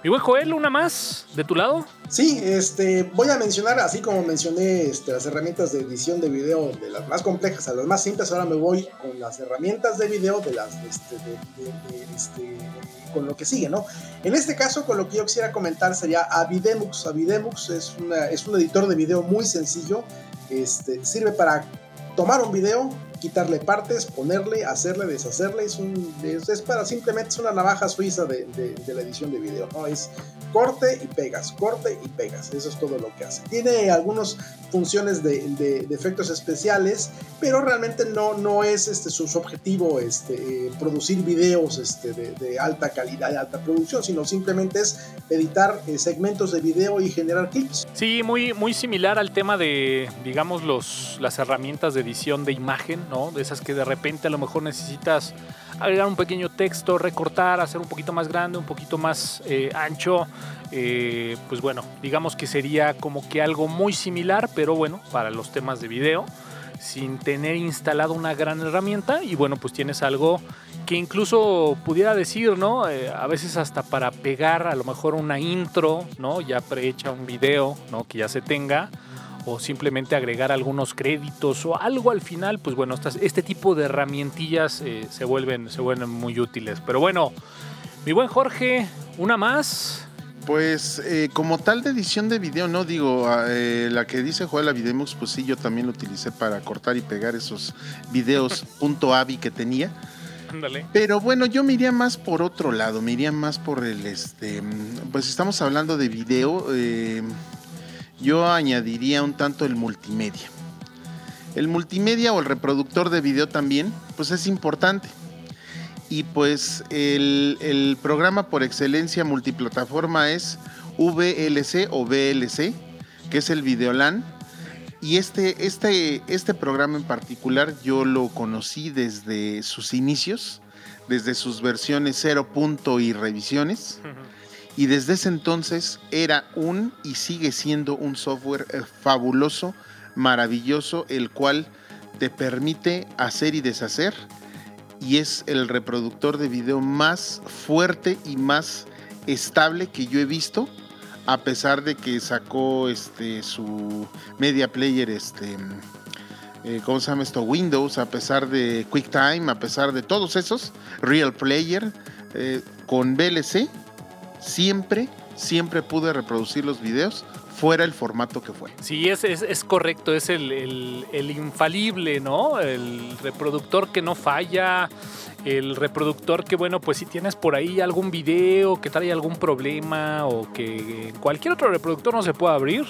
mi buen Joel, una más de tu lado. Sí, este, voy a mencionar, así como mencioné este, las herramientas de edición de video, de las más complejas a las más simples, ahora me voy con las herramientas de video de las, este, este, con lo que sigue, ¿no? En este caso, con lo que yo quisiera comentar sería Avidemux. Avidemux es, una, es un editor de video muy sencillo, este, sirve para tomar un video, quitarle partes, ponerle, hacerle, deshacerle, es, un, es, para simplemente es una navaja suiza de, la edición de video, ¿no? Es corte y pegas, corte y pegas, eso es todo lo que hace. Tiene algunas funciones de, efectos especiales, pero realmente no, no es este, su, objetivo este, producir videos este, de, alta calidad, de alta producción, sino simplemente es editar eh, segmentos de video y generar clips. Sí, muy, muy similar al tema de, digamos, los, las herramientas de edición de imagen, ¿no? De esas que de repente a lo mejor necesitas agregar un pequeño texto, recortar, hacer un poquito más grande, un poquito más eh, ancho. Eh, pues bueno, digamos que sería como que algo muy similar, pero bueno, para los temas de video, sin tener instalado una gran herramienta y bueno, pues tienes algo que incluso pudiera decir, ¿no? Eh, a veces hasta para pegar a lo mejor una intro, ¿no? Ya prehecha un video, ¿no? Que ya se tenga o simplemente agregar algunos créditos o algo al final, pues bueno, este tipo de herramientillas eh, se, vuelven, se vuelven muy útiles. Pero bueno, mi buen Jorge, una más. Pues eh, como tal de edición de video, no digo, ah, eh, la que dice Joel Avidemux, pues sí, yo también lo utilicé para cortar y pegar esos videos .avi que tenía. Ándale. Pero bueno, yo me iría más por otro lado, me iría más por el, este, pues estamos hablando de video, yo añadiría un tanto el multimedia. El multimedia o el reproductor de video también, pues es importante. Y pues el, programa por excelencia multiplataforma es VLC o VLC, que es el Videolan. Y este, este, este programa en particular yo lo conocí desde sus inicios, desde sus versiones 0. y revisiones y desde ese entonces era un y sigue siendo un software eh, fabuloso, maravilloso, el cual te permite hacer y deshacer y es el reproductor de video más fuerte y más estable que yo he visto a pesar de que sacó este su media player este eh, ¿cómo se llama esto? Windows, a pesar de QuickTime, a pesar de todos esos, Real Player, eh, con VLC siempre, siempre pude reproducir los videos fuera el formato que fue. Sí, es, es, correcto, es el, el, infalible, ¿no? El reproductor que no falla, el reproductor que, bueno, pues si tienes por ahí algún video que trae algún problema o que cualquier otro reproductor no se pueda abrir,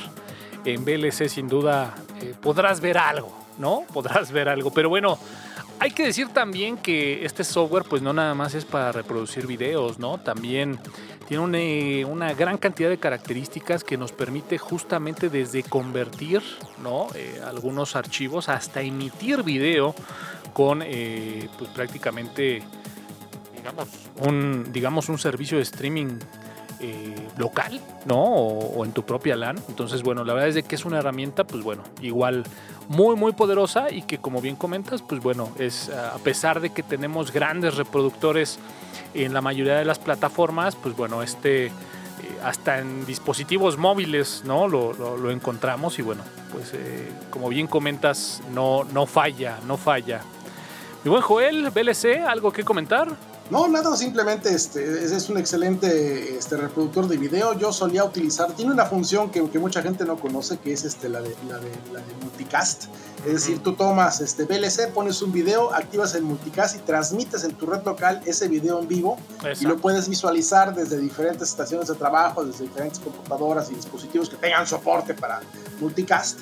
en VLC sin duda eh, podrás ver algo, ¿no? Podrás ver algo. Pero bueno, hay que decir también que este software pues no nada más es para reproducir videos, ¿no? También tiene una, gran cantidad de características que nos permite justamente desde convertir ¿no? Eh, algunos archivos hasta emitir video con eh, pues prácticamente digamos un, digamos un servicio de streaming eh, local, ¿no? O, en tu propia LAN. Entonces, bueno, la verdad es de que es una herramienta, pues bueno, igual muy, muy poderosa y que como bien comentas, pues bueno, es a pesar de que tenemos grandes reproductores en la mayoría de las plataformas, pues bueno, este... Eh, hasta en dispositivos móviles, ¿no? Lo, encontramos y bueno, pues eh, como bien comentas, no, no falla, no falla. Mi buen Joel, BLC, ¿algo que comentar? No, nada, simplemente este, es, un excelente este, reproductor de video. Yo solía utilizar, tiene una función que, que mucha gente no conoce, que es este, la, de, la, de, la de multicast. Es decir, tú tomas este VLC, pones un video, activas el multicast y transmites en tu red local ese video en vivo y lo puedes visualizar desde diferentes estaciones de trabajo, desde diferentes computadoras y dispositivos que tengan soporte para multicast.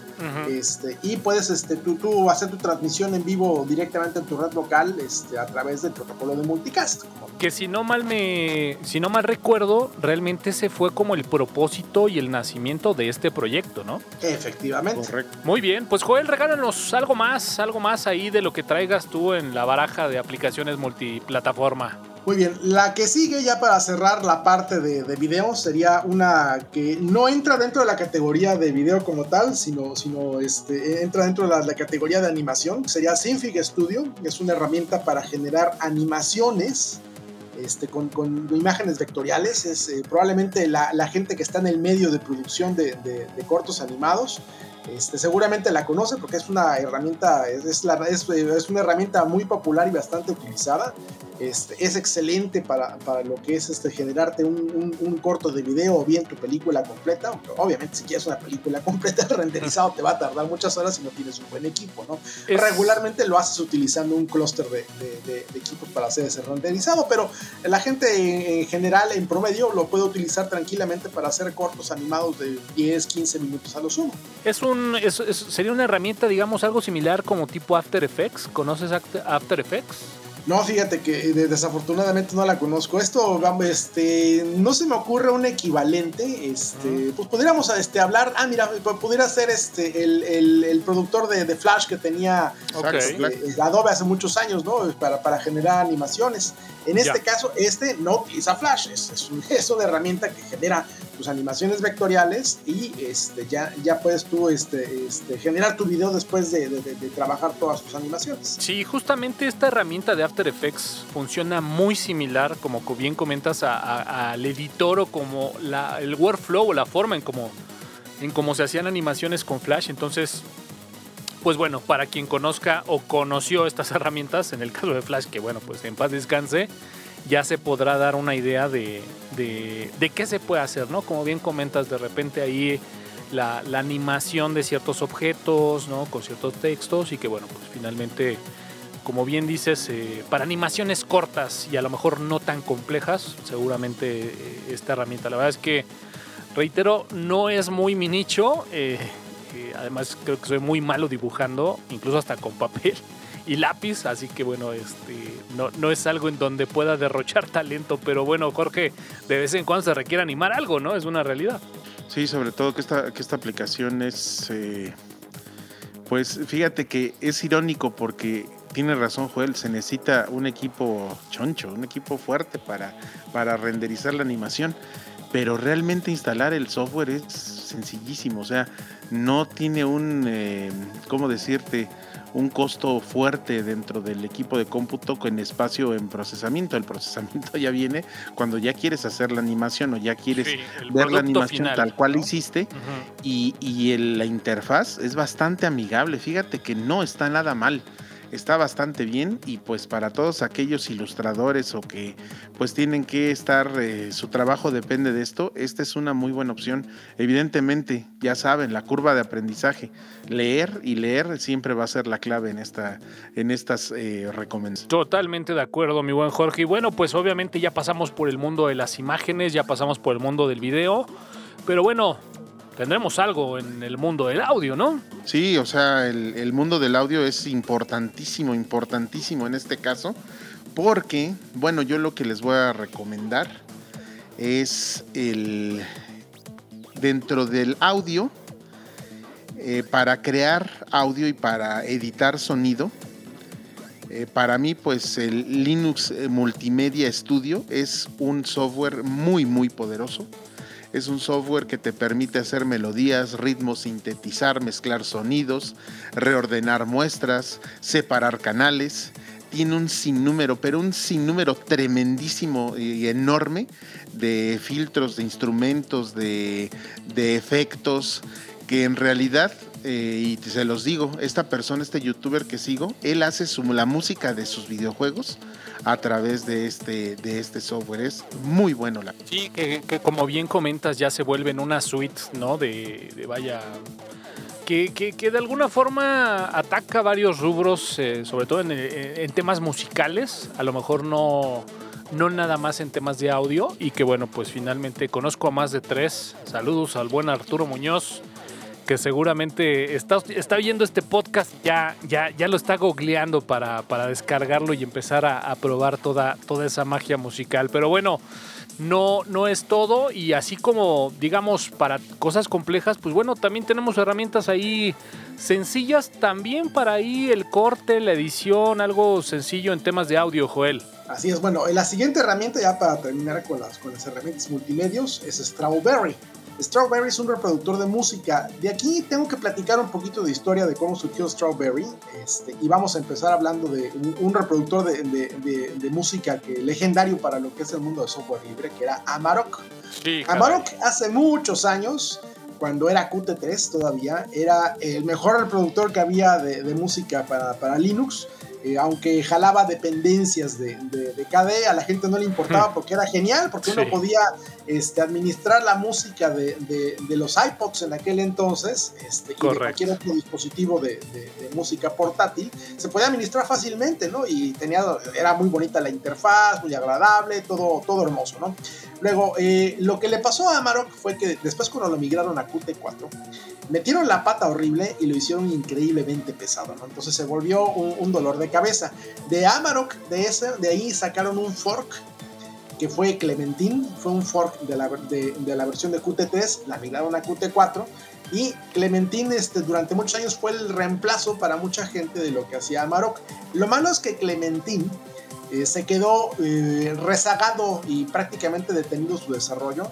este, y puedes este, tú, tú, hacer tu transmisión en vivo directamente en tu red local este, a través del protocolo de multicast. Que si no mal me, si no mal recuerdo, realmente ese fue como el propósito y el nacimiento de este proyecto, ¿no? Efectivamente. Correcto. Muy bien, pues Joel, regálanos algo más, algo más ahí de lo que traigas tú en la baraja de aplicaciones multiplataforma. Muy bien, la que sigue ya para cerrar la parte de, de video sería una que no entra dentro de la categoría de video como tal, sino, sino este, entra dentro de la, categoría de animación. Sería Synfig Studio, es una herramienta para generar animaciones este, con, con, imágenes vectoriales. Es eh, probablemente la, la, gente que está en el medio de producción de, de cortos animados. Este, seguramente la conoce porque es una herramienta, es, la, es, es, una herramienta muy popular y bastante utilizada. Este, es excelente para, para, lo que es este, generarte un, un, corto de video o bien tu película completa. Obviamente, si quieres una película completa, renderizado te va a tardar muchas horas si no tienes un buen equipo. ¿no? Regularmente lo haces utilizando un clúster de, de, de, equipos para hacer ese renderizado, pero la gente en general, en promedio, lo puede utilizar tranquilamente para hacer cortos animados de 10, 15 minutos a lo sumo. Es un, sería una herramienta, digamos, algo similar como tipo After Effects. ¿Conoces After Effects? No, fíjate que eh, desafortunadamente no la conozco. Esto, este, no se me ocurre un equivalente. Este, pues podríamos este, hablar. Ah, mira, pudiera ser este, el, productor de, Flash que tenía este, Adobe hace muchos años, ¿no? Para, para generar animaciones. En este caso, este no utiliza Flash. Es, es, una herramienta que genera tus animaciones vectoriales y este, ya, ya puedes tú este, este, generar tu video después de, trabajar todas tus animaciones. Sí, justamente esta herramienta de After Effects funciona muy similar, como bien comentas, al editor o como la, el workflow o la forma en cómo en cómo se hacían animaciones con Flash. Entonces, pues bueno, para quien conozca o conoció estas herramientas, en el caso de Flash, que bueno, pues en paz descanse, ya se podrá dar una idea de, de, qué se puede hacer, ¿no? Como bien comentas, de repente ahí la, animación de ciertos objetos, ¿no? Con ciertos textos y que, bueno, pues finalmente, como bien dices, eh, para animaciones cortas y a lo mejor no tan complejas, seguramente eh, esta herramienta, la verdad es que, reitero, no es muy mi nicho. Eh, además creo que soy muy malo dibujando, incluso hasta con papel y lápiz, así que bueno, este no, no es algo en donde pueda derrochar talento, pero bueno, Jorge, de vez en cuando se requiere animar algo, ¿no? Es una realidad. Sí, sobre todo que esta, que esta aplicación es, eh, pues fíjate que es irónico porque tiene razón Joel, se necesita un equipo choncho, un equipo fuerte para, para renderizar la animación, pero realmente instalar el software es sencillísimo, o sea, no tiene un, eh, ¿cómo decirte? un costo fuerte dentro del equipo de cómputo con espacio en procesamiento. El procesamiento ya viene cuando ya quieres hacer la animación o ya quieres ver la animación tal cual hiciste y, y la interfaz es bastante amigable. Fíjate que no está nada mal está bastante bien y pues para todos aquellos ilustradores o que pues tienen que estar, eh, su trabajo depende de esto, esta es una muy buena opción. Evidentemente, ya saben, la curva de aprendizaje, leer y leer siempre va a ser la clave en, esta, en estas eh, recomendaciones. Totalmente de acuerdo, mi buen Jorge. Y bueno, pues obviamente ya pasamos por el mundo de las imágenes, ya pasamos por el mundo del video, pero bueno, tendremos algo en el mundo del audio, ¿no? Sí, o sea, el, mundo del audio es importantísimo, importantísimo en este caso, porque, bueno, yo lo que les voy a recomendar es el dentro del audio, eh, para crear audio y para editar sonido, eh, para mí pues el Linux Multimedia Studio es un software muy muy poderoso. Es un software que te permite hacer melodías, ritmos, sintetizar, mezclar sonidos, reordenar muestras, separar canales. Tiene un sinnúmero, pero un sinnúmero tremendísimo y enorme de filtros, de instrumentos, de, de efectos, que en realidad eh, y se los digo, esta persona, este youtuber que sigo, él hace la música de sus videojuegos a través de este, de este software. Es muy bueno. La... Sí, que, como bien comentas, ya se vuelve en una suite, ¿no? De, vaya... Que, que, de alguna forma ataca varios rubros, eh, sobre todo en, en, temas musicales, a lo mejor no, no nada más en temas de audio, y que bueno, pues finalmente conozco a más de tres. Saludos al buen Arturo Muñoz, que seguramente está, está oyendo este podcast, ya, ya, ya lo está googleando para, para descargarlo y empezar a, probar toda, toda esa magia musical. Pero bueno, no, no es todo y así como, digamos, para cosas complejas, pues bueno, también tenemos herramientas ahí sencillas también para ahí el corte, la edición, algo sencillo en temas de audio, Joel. Así es, bueno, la siguiente herramienta ya para terminar con las, con las herramientas multimedios es Strawberry. Strawberry es un reproductor de música. De aquí tengo que platicar un poquito de historia de cómo surgió Strawberry. Este, y vamos a empezar hablando de un, reproductor de, música que, legendario para lo que es el mundo de software libre, que era Amarok. Amarok hace muchos años, cuando era Qt3 todavía, era el mejor reproductor que había de, música para, para Linux. Eh, aunque jalaba dependencias de, de, KDE, a la gente no le importaba hmm. porque era genial, porque uno podía este, administrar la música de, los iPods en aquel entonces, este, y de cualquier otro dispositivo de, música portátil, se podía administrar fácilmente, ¿no? Y tenía, era muy bonita la interfaz, muy agradable, todo, todo hermoso, ¿no? Luego, eh, lo que le pasó a Amarok fue que después cuando lo migraron a Qt4, metieron la pata horrible y lo hicieron increíblemente pesado, ¿no? Entonces se volvió un, dolor de cabeza. De Amarok, de, ese, de ahí sacaron un fork que fue Clementine, fue un fork de la, de, la versión de Qt3, la migraron a Qt4 y Clementine este, durante muchos años fue el reemplazo para mucha gente de lo que hacía Amarok. Lo malo es que Clementine eh, se quedó eh, rezagado y prácticamente detenido su desarrollo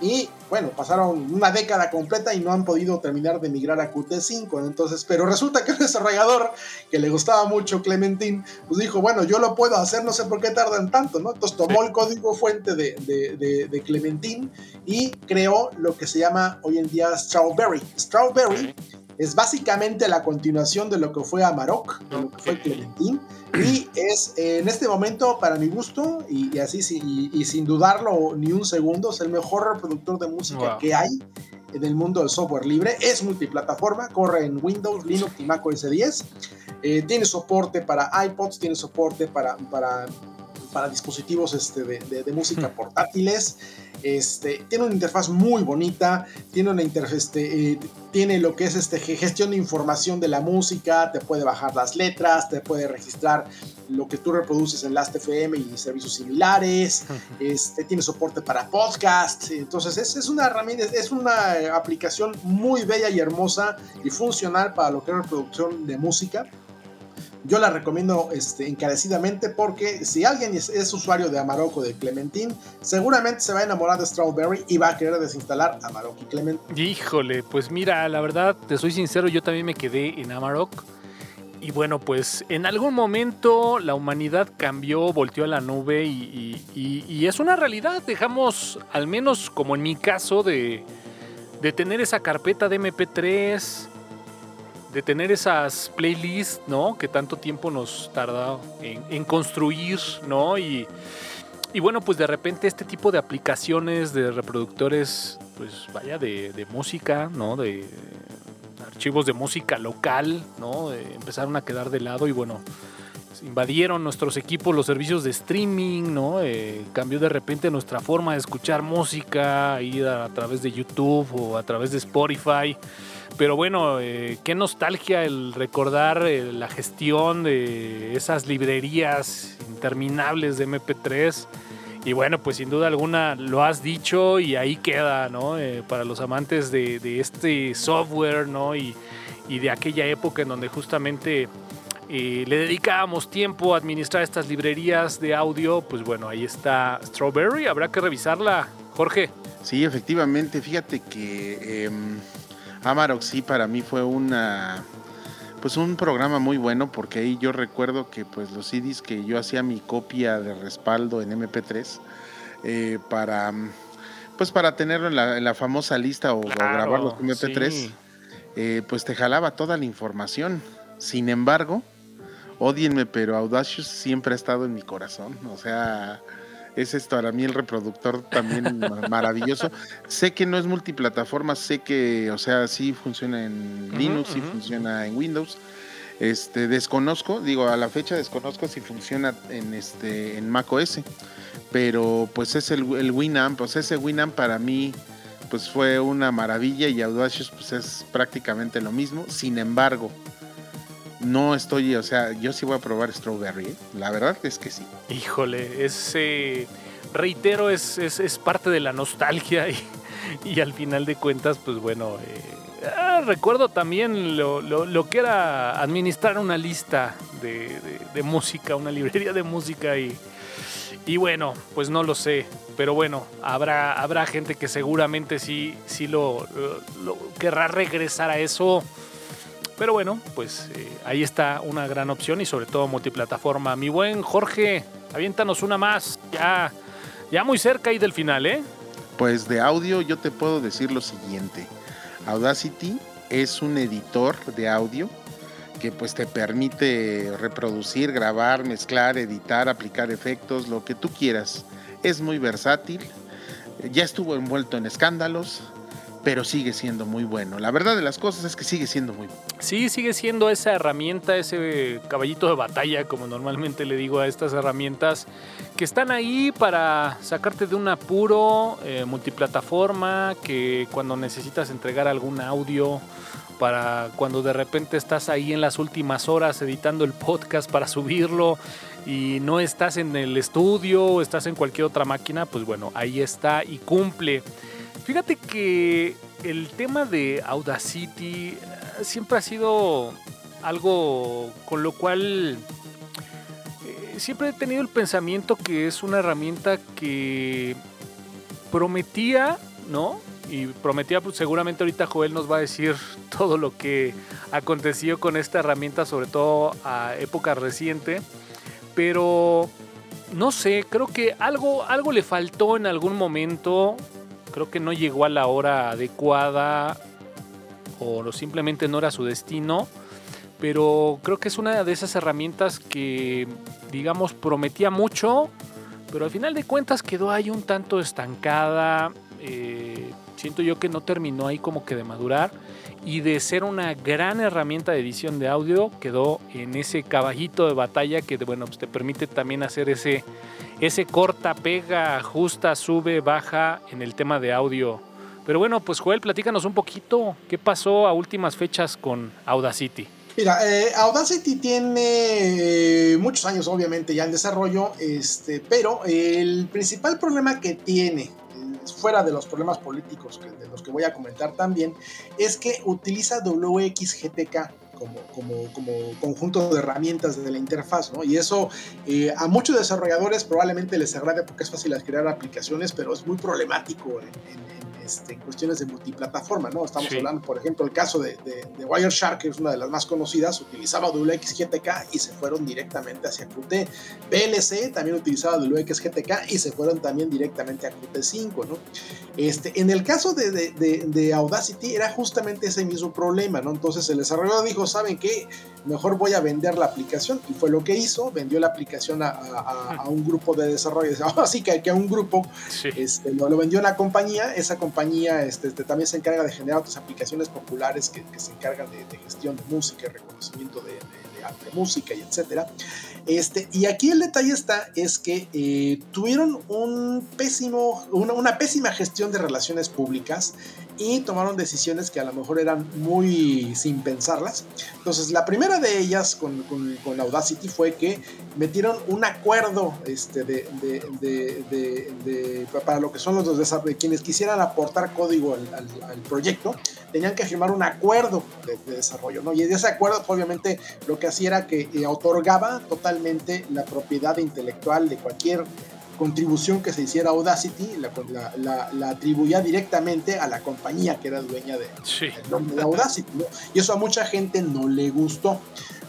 y bueno, pasaron una década completa y no han podido terminar de migrar a Qt5. Entonces, pero resulta que el desarrollador que le gustaba mucho Clementine, pues dijo, bueno, yo lo puedo hacer, no sé por qué tardan tanto, ¿no? Entonces tomó el código fuente de, de, de, Clementine y creó lo que se llama hoy en día Strawberry. Strawberry es básicamente la continuación de lo que fue Amarok, de lo que fue Clementine y es en este momento, para mi gusto, y, así y, sin dudarlo ni un segundo, es el mejor reproductor de música que hay en el mundo del software libre. Es multiplataforma, corre en Windows, Linux y Mac OS 10. Eh, tiene soporte para iPods, tiene soporte para, para, para dispositivos este, de, de, música hmm. portátiles. Este, tiene una interfaz muy bonita, tiene una interfaz, este, eh, tiene lo que es este, gestión de información de la música, te puede bajar las letras, te puede registrar lo que tú reproduces en Last.fm y servicios similares, este, tiene soporte para podcast, entonces es, es una herramienta, es una aplicación muy bella y hermosa y funcional para lo que es reproducción de música. Yo la recomiendo este, encarecidamente porque si alguien es, usuario de Amarok o de Clementine, seguramente se va a enamorar de Strawberry y va a querer desinstalar Amarok y Clementine. Híjole, pues mira, la verdad, te soy sincero, yo también me quedé en Amarok. Y bueno, pues en algún momento la humanidad cambió, volteó a la nube y, es una realidad. Dejamos, al menos como en mi caso, de, de tener esa carpeta de MP3 de tener esas playlists, ¿no? Que tanto tiempo nos tarda en, construir, ¿no? Y, bueno, pues de repente este tipo de aplicaciones de reproductores, pues vaya, de, música, ¿no? De archivos de música local, ¿no? empezaron a quedar de lado y bueno, invadieron nuestros equipos los servicios de streaming, ¿no? Eh, cambió de repente nuestra forma de escuchar música, ir a, través de YouTube o a través de Spotify. Pero bueno, eh, qué nostalgia el recordar eh, la gestión de esas librerías interminables de MP3. Y bueno, pues sin duda alguna lo has dicho y ahí queda, ¿no? para los amantes de, este software, ¿no? Y, y de aquella época en donde justamente le dedicábamos tiempo a administrar estas librerías de audio, pues bueno, ahí está Strawberry, habrá que revisarla, Jorge. Sí, efectivamente, fíjate que eh, Amarok sí para mí fue una pues un programa muy bueno porque ahí yo recuerdo que pues los CDs que yo hacía mi copia de respaldo en MP3 eh, para pues para tenerlo en la, famosa lista o, grabar los MP3 eh, pues te jalaba toda la información sin embargo odienme, pero Audacious siempre ha estado en mi corazón. O sea, es esto para mí el reproductor también maravilloso. Sé que no es multiplataforma, sé que, o sea, sí funciona en Linux, sí funciona en Windows. Este, desconozco, digo, a la fecha desconozco si funciona en este en Mac OS, pero pues es el, el Winamp, pues ese Winamp para mí pues fue una maravilla y Audacious pues es prácticamente lo mismo. Sin embargo, no estoy, o sea, yo sí voy a probar Strawberry. ¿eh? La verdad es que sí. Híjole, es, reitero, es, es, parte de la nostalgia y, al final de cuentas, pues bueno, eh, ah, recuerdo también lo, que era administrar una lista de, música, una librería de música y, y bueno, pues no lo sé. Pero bueno, habrá, habrá gente que seguramente sí, sí lo querrá regresar a eso pero bueno, pues eh, ahí está una gran opción y sobre todo multiplataforma. Mi buen Jorge, aviéntanos una más. Ya, ya muy cerca ahí del final, ¿eh? Pues de audio yo te puedo decir lo siguiente. Audacity es un editor de audio que pues te permite reproducir, grabar, mezclar, editar, aplicar efectos, lo que tú quieras. Es muy versátil. Ya estuvo envuelto en escándalos, pero sigue siendo muy bueno. La verdad de las cosas es que sigue siendo muy bueno. Sí, sigue siendo esa herramienta, ese caballito de batalla, como normalmente le digo a estas herramientas, que están ahí para sacarte de un apuro eh, multiplataforma, que cuando necesitas entregar algún audio, para cuando de repente estás ahí en las últimas horas editando el podcast para subirlo y no estás en el estudio o estás en cualquier otra máquina, pues bueno, ahí está y cumple. Fíjate que el tema de Audacity eh, siempre ha sido algo con lo cual eh, siempre he tenido el pensamiento que es una herramienta que prometía, ¿no? Y prometía, pues seguramente ahorita Joel nos va a decir todo lo que aconteció con esta herramienta, sobre todo a época reciente. Pero no sé, creo que algo, algo le faltó en algún momento creo que no llegó a la hora adecuada o simplemente no era su destino. Pero creo que es una de esas herramientas que, digamos, prometía mucho, pero al final de cuentas quedó ahí un tanto estancada. Eh, siento yo que no terminó ahí como que de madurar y de ser una gran herramienta de edición de audio quedó en ese caballito de batalla que bueno pues te permite también hacer ese ese corta, pega, ajusta, sube, baja en el tema de audio. Pero bueno, pues Joel, platícanos un poquito qué pasó a últimas fechas con Audacity. Mira, eh, Audacity tiene eh, muchos años obviamente ya en desarrollo, este, pero el principal problema que tiene, fuera de los problemas políticos de los que voy a comentar también, es que utiliza WXGTK como, conjunto de herramientas de la interfaz, ¿no? Y eso eh, a muchos desarrolladores probablemente les agrade porque es fácil crear aplicaciones, pero es muy problemático en, este, en cuestiones de multiplataforma, ¿no? Estamos hablando, por ejemplo, el caso de, de, Wireshark, que es una de las más conocidas, utilizaba WXGTK y se fueron directamente hacia Qt. PLC también utilizaba WXGTK y se fueron también directamente a Qt5, ¿no? Este, en el caso de, de, Audacity era justamente ese mismo problema, ¿no? Entonces el desarrollador dijo, ¿saben qué? Mejor voy a vender la aplicación y fue lo que hizo, vendió la aplicación a, a, un grupo de desarrolladores, así que, que a un grupo, este, lo, lo vendió a una compañía, esa compañía este, este, también se encarga de generar otras aplicaciones populares que, se encargan de, gestión de música y reconocimiento de, música y etcétera. Este, y aquí el detalle está, es que eh, tuvieron un pésimo, una, una, pésima gestión de relaciones públicas y tomaron decisiones que a lo mejor eran muy sin pensarlas. Entonces, la primera de ellas con, con, con Audacity fue que metieron un acuerdo este, de, de, de, para lo que son los de quienes quisieran aportar código al, al, al, proyecto, tenían que firmar un acuerdo de, desarrollo, ¿no? Y ese acuerdo, obviamente, lo que hacía era que eh, otorgaba totalmente la propiedad intelectual de cualquier contribución que se hiciera Audacity la, la, la, atribuía directamente a la compañía que era dueña de, del nombre de Audacity. ¿no? Y eso a mucha gente no le gustó.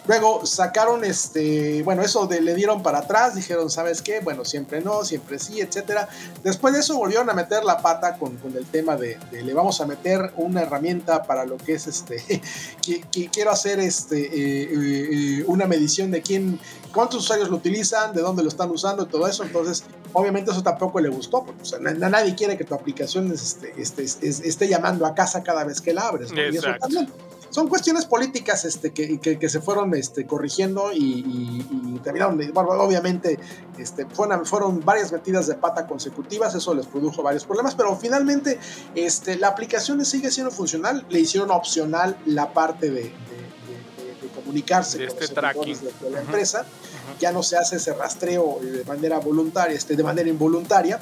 Luego sacaron este, bueno, eso de, le dieron para atrás, dijeron, ¿sabes qué? Bueno, siempre no, siempre sí, etcétera. Después de eso volvieron a meter la pata con, con el tema de, de, le vamos a meter una herramienta para lo que es este, que, que quiero hacer este, eh, eh, una medición de quién, cuántos usuarios lo utilizan, de dónde lo están usando y todo eso. Entonces, obviamente eso tampoco le gustó, porque o sea, nadie quiere que tu aplicación este, este, esté llamando a casa cada vez que la abres. ¿no? Y eso también son cuestiones políticas este, que, que, que se fueron este, corrigiendo y, y, y terminaron, bueno, obviamente este, fueron, fueron, varias metidas de pata consecutivas, eso les produjo varios problemas, pero finalmente este, la aplicación sigue siendo funcional, le hicieron opcional la parte de, de, de, de comunicarse de con este los tracking. de la empresa, uh -huh. ya no se hace ese rastreo de manera voluntaria, este, de manera involuntaria,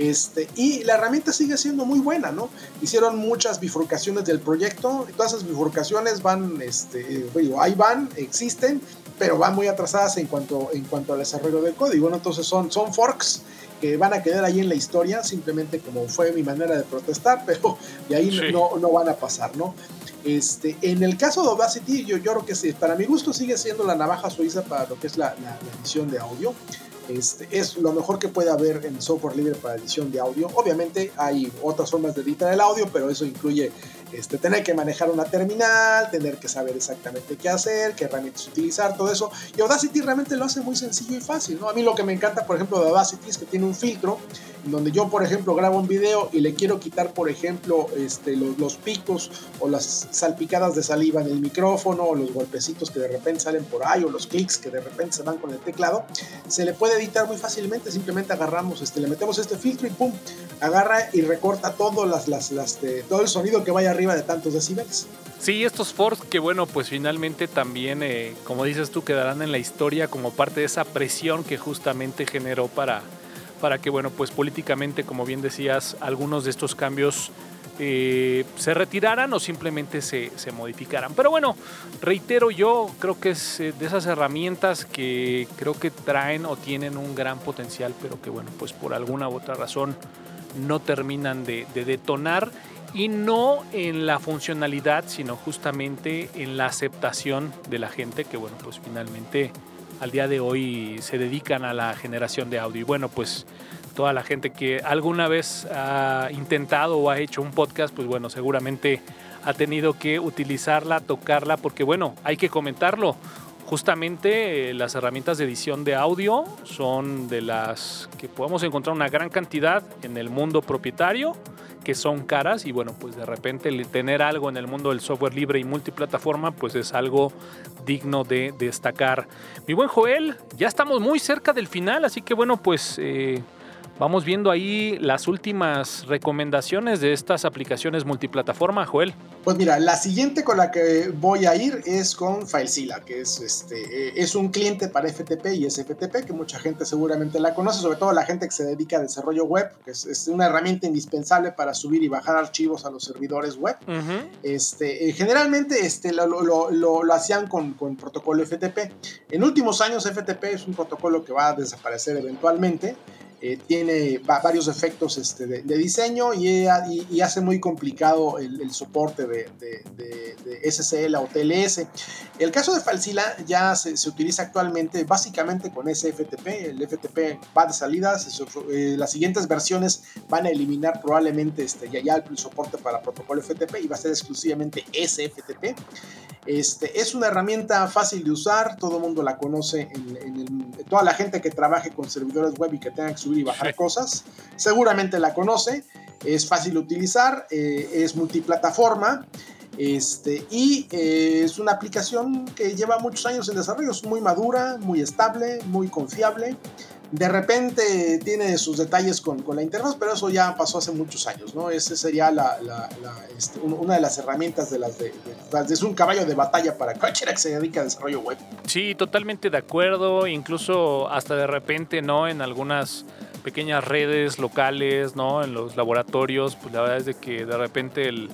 este, y la herramienta sigue siendo muy buena, ¿no? Hicieron muchas bifurcaciones del proyecto, y todas esas bifurcaciones van, este, digo, ahí van, existen, pero van muy atrasadas en cuanto, en cuanto al desarrollo del código, ¿no? Entonces son, son forks que van a quedar ahí en la historia, simplemente como fue mi manera de protestar, pero de ahí sí. no, no van a pasar, ¿no? Este, en el caso de Audacity, yo, yo creo que sí, para mi gusto sigue siendo la navaja suiza para lo que es la, la, la edición de audio. Este, es lo mejor que puede haber en software libre para edición de audio. Obviamente hay otras formas de editar el audio, pero eso incluye este, tener que manejar una terminal, tener que saber exactamente qué hacer, qué herramientas utilizar, todo eso. Y Audacity realmente lo hace muy sencillo y fácil. ¿no? A mí lo que me encanta, por ejemplo, de Audacity es que tiene un filtro donde yo, por ejemplo, grabo un video y le quiero quitar, por ejemplo, este, los, picos o las salpicadas de saliva en el micrófono o los golpecitos que de repente salen por ahí o los clics que de repente se van con el teclado, se le puede editar muy fácilmente. Simplemente agarramos, este, le metemos este filtro y pum, agarra y recorta todo, las, las, las de, el sonido que vaya arriba de tantos decibeles. Sí, estos forks que bueno, pues finalmente también, eh, como dices tú, quedarán en la historia como parte de esa presión que justamente generó para, para que, bueno, pues políticamente, como bien decías, algunos de estos cambios eh, se retiraran o simplemente se, se, modificaran. Pero bueno, reitero, yo creo que es eh, de esas herramientas que creo que traen o tienen un gran potencial, pero que bueno, pues por alguna u otra razón no terminan de, de detonar y no en la funcionalidad, sino justamente en la aceptación de la gente que, bueno, pues finalmente al día de hoy se dedican a la generación de audio. Y bueno, pues toda la gente que alguna vez ha intentado o ha hecho un podcast, pues bueno, seguramente ha tenido que utilizarla, tocarla, porque bueno, hay que comentarlo. Justamente eh, las herramientas de edición de audio son de las que podemos encontrar una gran cantidad en el mundo propietario, que son caras y bueno, pues de repente tener algo en el mundo del software libre y multiplataforma, pues es algo digno de destacar. Mi buen Joel, ya estamos muy cerca del final, así que bueno, pues... Eh, Vamos viendo ahí las últimas recomendaciones de estas aplicaciones multiplataforma, Joel. Pues mira, la siguiente con la que voy a ir es con FileZilla, que es, este, es un cliente para FTP y SFTP, que mucha gente seguramente la conoce, sobre todo la gente que se dedica a desarrollo web, que es, es una herramienta indispensable para subir y bajar archivos a los servidores web. Uh -huh. este, eh, generalmente este, lo, lo, lo, lo hacían con, con, protocolo FTP. En últimos años FTP es un protocolo que va a desaparecer eventualmente. Eh, tiene varios efectos este, de, de, diseño y, y, y, hace muy complicado el, el soporte de, de, de, SSL o TLS. El caso de Falsila ya se, se, utiliza actualmente básicamente con SFTP. El FTP va de salida, se, eh, las siguientes versiones van a eliminar probablemente este, ya, ya el soporte para protocolo FTP y va a ser exclusivamente SFTP. Este, es una herramienta fácil de usar, todo el mundo la conoce, en, en el, toda la gente que trabaje con servidores web y que tenga que subir y bajar cosas, seguramente la conoce, es fácil de utilizar, eh, es multiplataforma. Este, y eh, es una aplicación que lleva muchos años en desarrollo, es muy madura, muy estable, muy confiable. De repente tiene sus detalles con, con la interfaz, pero eso ya pasó hace muchos años, ¿no? Esa sería la, este, una de las herramientas de las de, Es un caballo de batalla para cualquiera que se dedique a desarrollo web. Sí, totalmente de acuerdo. Incluso hasta de repente, ¿no? En algunas pequeñas redes locales, ¿no? En los laboratorios, pues la verdad es de que de repente el,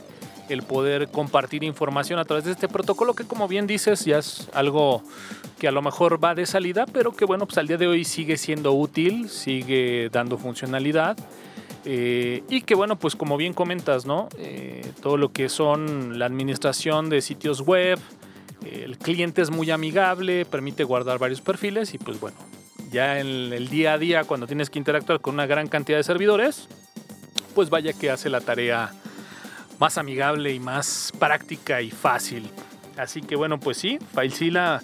el poder compartir información a través de este protocolo que como bien dices ya es algo que a lo mejor va de salida, pero que bueno, pues al día de hoy sigue siendo útil, sigue dando funcionalidad. Eh, y que bueno, pues como bien comentas, ¿no? Eh, todo lo que son la administración de sitios web, el cliente es muy amigable, permite guardar varios perfiles y pues bueno, ya en el día a día cuando tienes que interactuar con una gran cantidad de servidores, pues vaya que hace la tarea más amigable y más práctica y fácil. Así que bueno, pues sí, FileZilla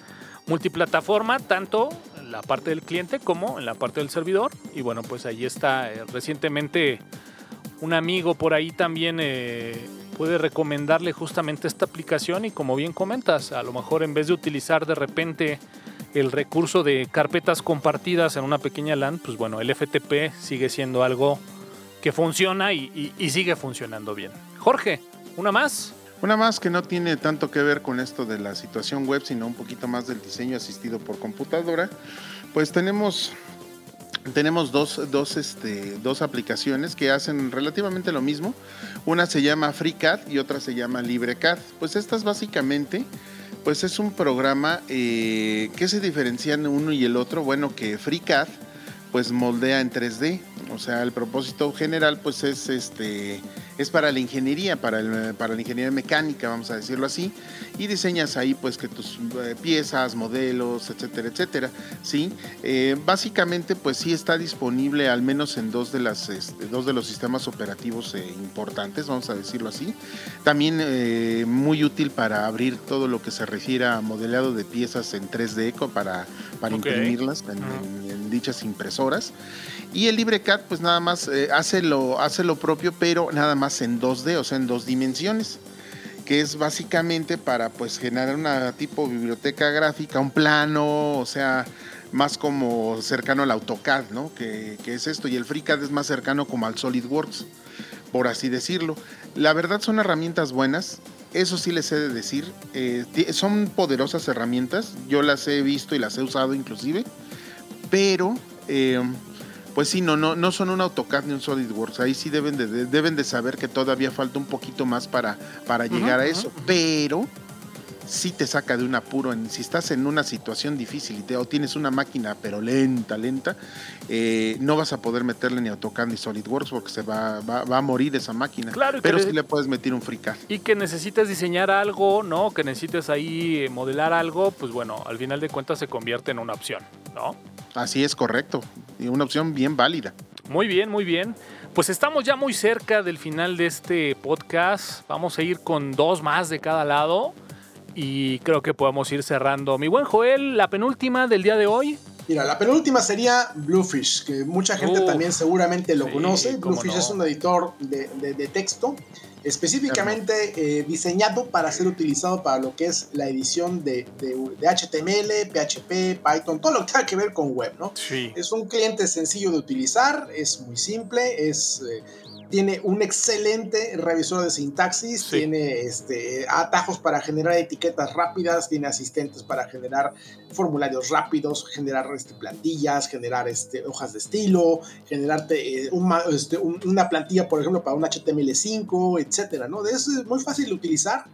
multiplataforma, tanto en la parte del cliente como en la parte del servidor. Y bueno, pues ahí está. Eh, recientemente un amigo por ahí también eh, puede recomendarle justamente esta aplicación y como bien comentas, a lo mejor en vez de utilizar de repente el recurso de carpetas compartidas en una pequeña LAN, pues bueno, el FTP sigue siendo algo que funciona y, sigue funcionando bien. Jorge, ¿una más? Una más que no tiene tanto que ver con esto de la situación web, sino un poquito más del diseño asistido por computadora. Pues tenemos, tenemos dos, dos, este, dos aplicaciones que hacen relativamente lo mismo. Una se llama FreeCAD y otra se llama LibreCAD. Pues estas básicamente pues es un programa eh, que se diferencian uno y el otro. Bueno, que FreeCAD pues moldea en 3D. O sea, el propósito general pues es este es para la ingeniería, para, el, para la ingeniería mecánica, vamos a decirlo así, y diseñas ahí pues que tus eh, piezas, modelos, etcétera, etcétera, ¿sí? Eh, básicamente pues sí está disponible al menos en dos de, las, este, dos de los sistemas operativos eh, importantes, vamos a decirlo así. También muy útil para abrir todo lo que se refiere a modelado de piezas en 3D para, para imprimirlas en dichas impresoras. Y el LibreCAD pues nada más eh, hace, lo, hace lo propio, pero nada más en 2D, o sea, en dos dimensiones que es básicamente para pues generar una tipo biblioteca gráfica, un plano, o sea, más como cercano al AutoCAD, ¿no? Que, es esto, y el FreeCAD es más cercano como al SolidWorks, por así decirlo. La verdad son herramientas buenas, eso sí les he de decir, eh, son poderosas herramientas, yo las he visto y las he usado inclusive, pero... Eh, pues sí, no, no, no son un AutoCAD ni un SolidWorks. Ahí sí deben de, deben de saber que todavía falta un poquito más para, para llegar a eso. Pero sí te saca de un apuro. si estás en una situación difícil y te, o tienes una máquina pero lenta, lenta, eh, no vas a poder meterle ni AutoCAD ni SolidWorks porque se va, va, a morir esa máquina. Claro, pero sí le puedes meter un FreeCAD. Y que necesites diseñar algo, ¿no? Que necesites ahí modelar algo, pues bueno, al final de cuentas se convierte en una opción, ¿no? Así es correcto. Y una opción bien válida. Muy bien, muy bien. Pues estamos ya muy cerca del final de este podcast. Vamos a ir con dos más de cada lado. Y creo que podemos ir cerrando. Mi buen Joel, la penúltima del día de hoy. Mira, la penúltima sería Bluefish, que mucha gente también seguramente lo conoce. Bluefish es un editor de, de texto específicamente eh, diseñado para ser utilizado para lo que es la edición de, HTML, PHP, Python, todo lo que tenga que ver con web, ¿no? Sí. Es un cliente sencillo de utilizar, es muy simple, es eh, tiene un excelente revisor de sintaxis, tiene este, atajos para generar etiquetas rápidas, tiene asistentes para generar formularios rápidos, generar este, plantillas, generar este, hojas de estilo, generarte eh, este, una plantilla, por ejemplo, para un HTML5, etcétera, ¿no? Es muy fácil de utilizar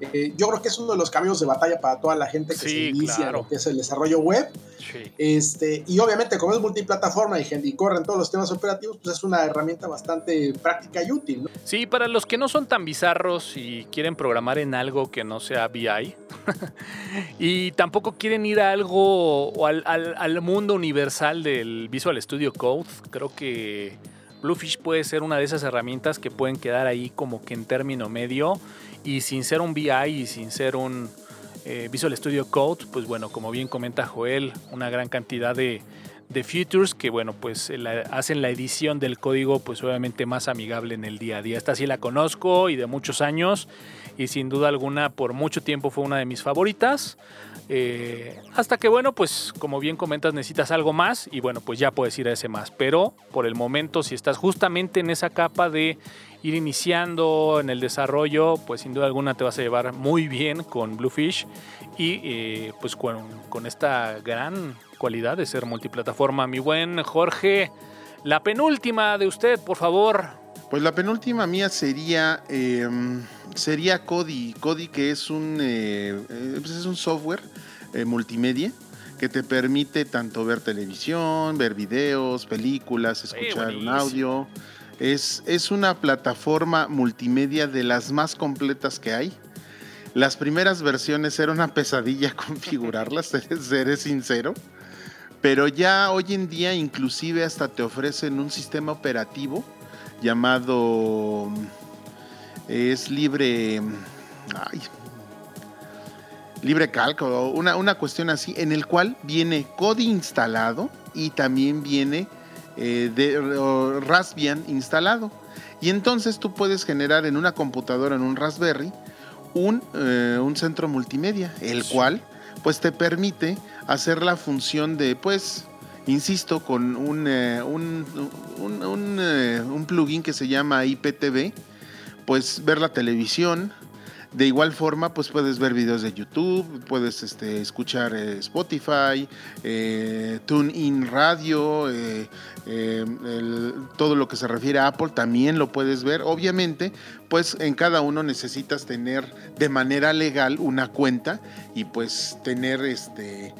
eh, yo creo que es uno de los caminos de batalla para toda la gente que se inicia lo que es el desarrollo web. Este, y obviamente, como es multiplataforma y, y corre en todos los temas operativos, pues es una herramienta bastante práctica y útil. Sí, para los que no son tan bizarros y quieren programar en algo que no sea BI, y tampoco quieren ir a algo o al, al mundo universal del Visual Studio Code, creo que Bluefish puede ser una de esas herramientas que pueden quedar ahí como que en término medio y sin ser un BI y sin ser un eh, Visual Studio Code, pues bueno, como bien comenta Joel, una gran cantidad de, de Futures, que bueno, pues hacen la edición del código pues obviamente más amigable en el día a día. Esta sí la conozco y de muchos años y sin duda alguna por mucho tiempo fue una de mis favoritas. Eh, hasta que bueno, pues como bien comentas necesitas algo más y bueno, pues ya puedes ir a ese más. Pero por el momento si estás justamente en esa capa de ir iniciando en el desarrollo, pues sin duda alguna te vas a llevar muy bien con Bluefish y eh, pues con, con esta gran cualidad de ser multiplataforma. Mi buen Jorge, la penúltima de usted, por favor. Pues la penúltima mía sería, em, sería Kodi. Kodi que es un, eh, eh, pues es un software eh, multimedia que te permite tanto ver televisión, ver videos, películas, escuchar un audio. Es, es una plataforma multimedia de las más completas que hay. Las primeras versiones era una pesadilla configurarlas, seré sincero. Pero ya hoy en día inclusive hasta te ofrecen un sistema operativo llamado es libre ay, libre cálculo, una, una, cuestión así, en el cual viene Kodi instalado y también viene eh, de, Raspbian instalado. Y entonces tú puedes generar en una computadora, en un Raspberry, un, eh, un centro multimedia, el cual pues te permite hacer la función de, pues, insisto, con un, eh, un, eh, un, plugin que se llama IPTV, pues ver la televisión. De igual forma, pues puedes ver videos de YouTube, puedes este, escuchar eh, Spotify, TuneIn Radio, todo lo que se refiere a Apple también lo puedes ver. Obviamente, pues en cada uno necesitas tener de manera legal una cuenta y pues tener este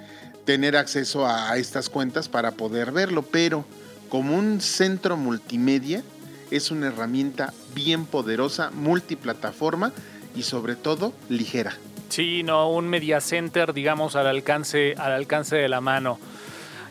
tener acceso a estas cuentas para poder verlo, pero como un centro multimedia es una herramienta bien poderosa, multiplataforma y sobre todo ligera. Sí, no, un media center, digamos, al alcance, al alcance de la mano.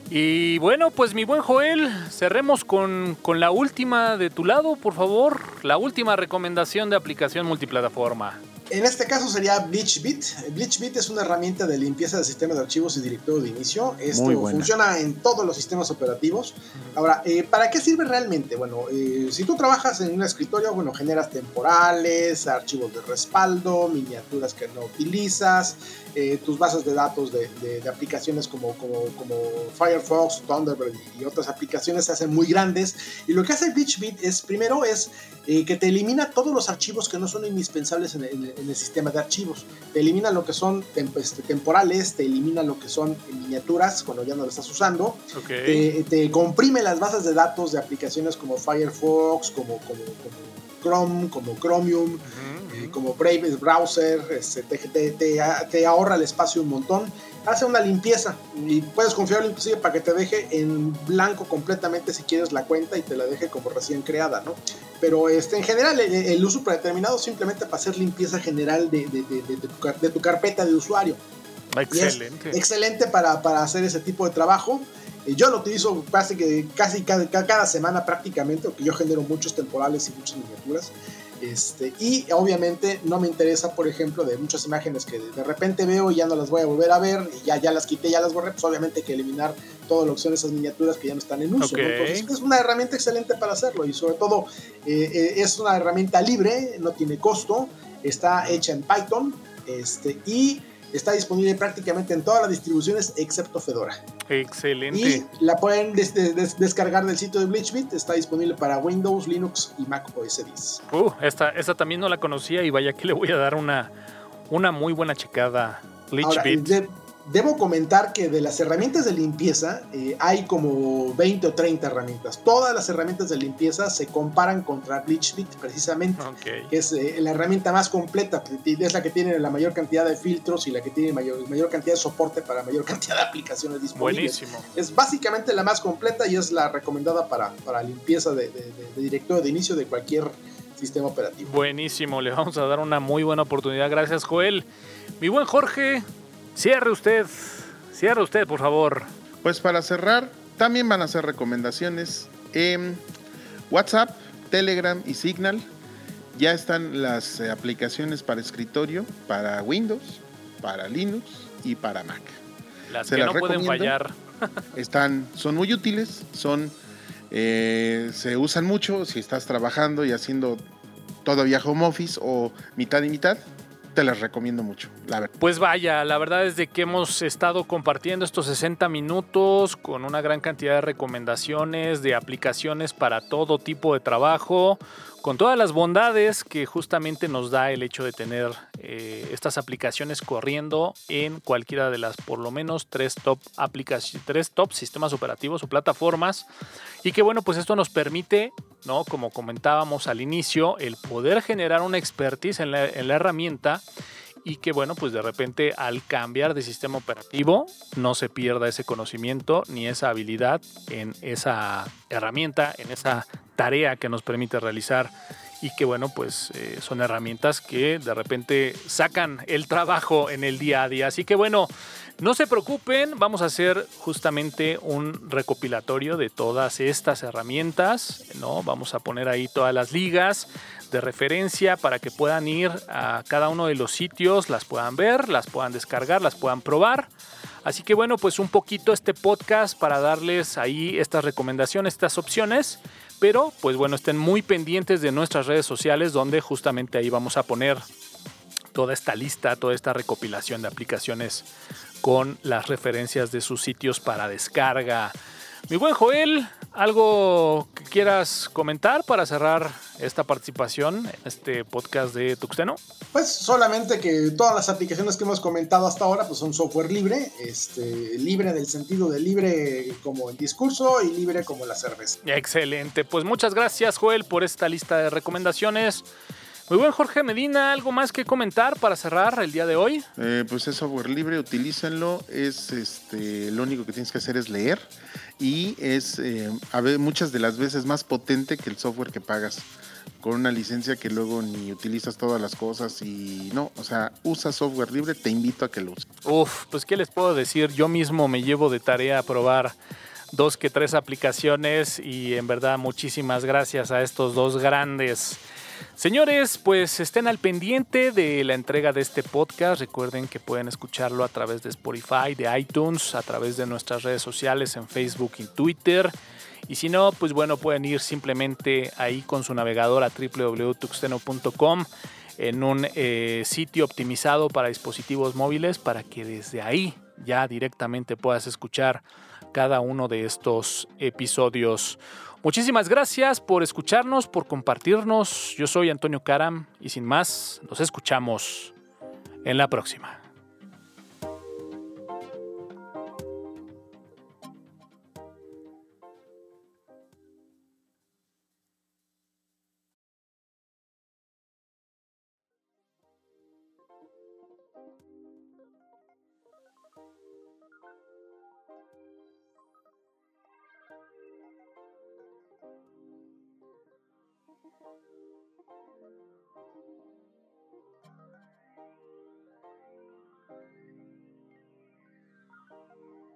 Y bueno, pues mi buen Joel, cerremos con, con la última de tu lado, por favor. La última recomendación de aplicación multiplataforma. En este caso sería BleachBit. BleachBit es una herramienta de limpieza de sistemas de archivos y directorio de inicio. Esto funciona en todos los sistemas operativos. Ahora, eh, ¿para qué sirve realmente? Bueno, eh, si tú trabajas en un escritorio, bueno, generas temporales, archivos de respaldo, miniaturas que no utilizas, eh, tus bases de datos de, aplicaciones como, como, como, Firefox, Thunderbird y otras aplicaciones se hacen muy grandes. Y lo que hace BleachBit es, primero, es que te elimina todos los archivos que no son indispensables en, el en el sistema de archivos. Te elimina lo que son este, temporales, te elimina lo que son miniaturas cuando ya no lo estás usando. Te, comprime las bases de datos de aplicaciones como Firefox, como, como, Chrome, como Chromium, eh, como Brave Browser. Este, te, te, ahorra el espacio un montón hace una limpieza y puedes confiar inclusive para que te deje en blanco completamente si quieres la cuenta y te la deje como recién creada, ¿no? Pero este, en general el, uso predeterminado simplemente para hacer limpieza general de, tu, carpeta de usuario. Excelente. excelente para, para, hacer ese tipo de trabajo. Yo lo utilizo casi, casi cada, cada semana prácticamente, porque yo genero muchos temporales y muchas miniaturas. Este, y obviamente no me interesa, por ejemplo, de muchas imágenes que de repente veo y ya no las voy a volver a ver, y ya, ya las quité, ya las borré, pues obviamente hay que eliminar todo lo que son esas miniaturas que ya no están en uso. Entonces es una herramienta excelente para hacerlo y sobre todo eh, eh, es una herramienta libre, no tiene costo, está hecha en Python este, y Está disponible prácticamente en todas las distribuciones excepto Fedora. Excelente. Y la pueden descargar del sitio de Bleachbit. Está disponible para Windows, Linux y Mac OS X. Uh, esta, esta también no la conocía y vaya que le voy a dar una, una muy buena checada. Bleachbit. Debo comentar que de las herramientas de limpieza eh, hay como 20 o 30 herramientas. Todas las herramientas de limpieza se comparan contra BleachBit precisamente, que es eh, la herramienta más completa, es la que tiene la mayor cantidad de filtros y la que tiene mayor, mayor cantidad de soporte para mayor cantidad de aplicaciones disponibles. Buenísimo. Es básicamente la más completa y es la recomendada para, para limpieza de, de, de directorio de inicio de cualquier sistema operativo. Buenísimo, le vamos a dar una muy buena oportunidad. Gracias, Joel. Mi buen Jorge, Cierre usted, cierre usted, por favor. Pues para cerrar, también van a hacer recomendaciones en WhatsApp, Telegram y Signal. Ya están las eh, aplicaciones para escritorio, para Windows, para Linux y para Mac. Las que no pueden fallar. Están, son muy útiles, son, eh, se usan mucho si estás trabajando y haciendo todavía home office o mitad y mitad te las recomiendo mucho, la verdad. Pues vaya, la verdad es de que hemos estado compartiendo estos 60 minutos con una gran cantidad de recomendaciones, de aplicaciones para todo tipo de trabajo, con todas las bondades que justamente nos da el hecho de tener eh, estas aplicaciones corriendo en cualquiera de las por lo menos tres top tres top sistemas operativos o plataformas. Y que bueno pues esto nos permite no como comentábamos al inicio el poder generar una expertise en la, en la herramienta y que bueno, pues de repente al cambiar de sistema operativo no se pierda ese conocimiento ni esa habilidad en esa herramienta, en esa tarea que nos permite realizar y que bueno, pues eh, son herramientas que de repente sacan el trabajo en el día a día. Así que bueno, no se preocupen, vamos a hacer justamente un recopilatorio de todas estas herramientas, ¿no? Vamos a poner ahí todas las ligas de referencia para que puedan ir a cada uno de los sitios, las puedan ver, las puedan descargar, las puedan probar. Así que bueno, pues un poquito este podcast para darles ahí estas recomendaciones, estas opciones. Pero pues bueno, estén muy pendientes de nuestras redes sociales donde justamente ahí vamos a poner toda esta lista, toda esta recopilación de aplicaciones con las referencias de sus sitios para descarga. Mi buen Joel, ¿algo que quieras comentar para cerrar esta participación en este podcast de Tuxteno? Pues solamente que todas las aplicaciones que hemos comentado hasta ahora pues son software libre, este, libre en el sentido de libre como el discurso y libre como la cerveza. Excelente, pues muchas gracias Joel por esta lista de recomendaciones. Muy buen Jorge Medina, ¿algo más que comentar para cerrar el día de hoy? Eh, pues es software libre, utilícenlo. Es este, lo único que tienes que hacer es leer y es eh, a ver, muchas de las veces más potente que el software que pagas con una licencia que luego ni utilizas todas las cosas y no, o sea, usa software libre, te invito a que lo uses. Uf, pues qué les puedo decir, yo mismo me llevo de tarea a probar dos que tres aplicaciones y en verdad muchísimas gracias a estos dos grandes Señores, pues estén al pendiente de la entrega de este podcast. Recuerden que pueden escucharlo a través de Spotify, de iTunes, a través de nuestras redes sociales en Facebook y Twitter. Y si no, pues bueno, pueden ir simplemente ahí con su navegador a www.tuxteno.com en un eh, sitio optimizado para dispositivos móviles para que desde ahí ya directamente puedas escuchar cada uno de estos episodios. Muchísimas gracias por escucharnos, por compartirnos. Yo soy Antonio Karam y sin más, nos escuchamos en la próxima. thank you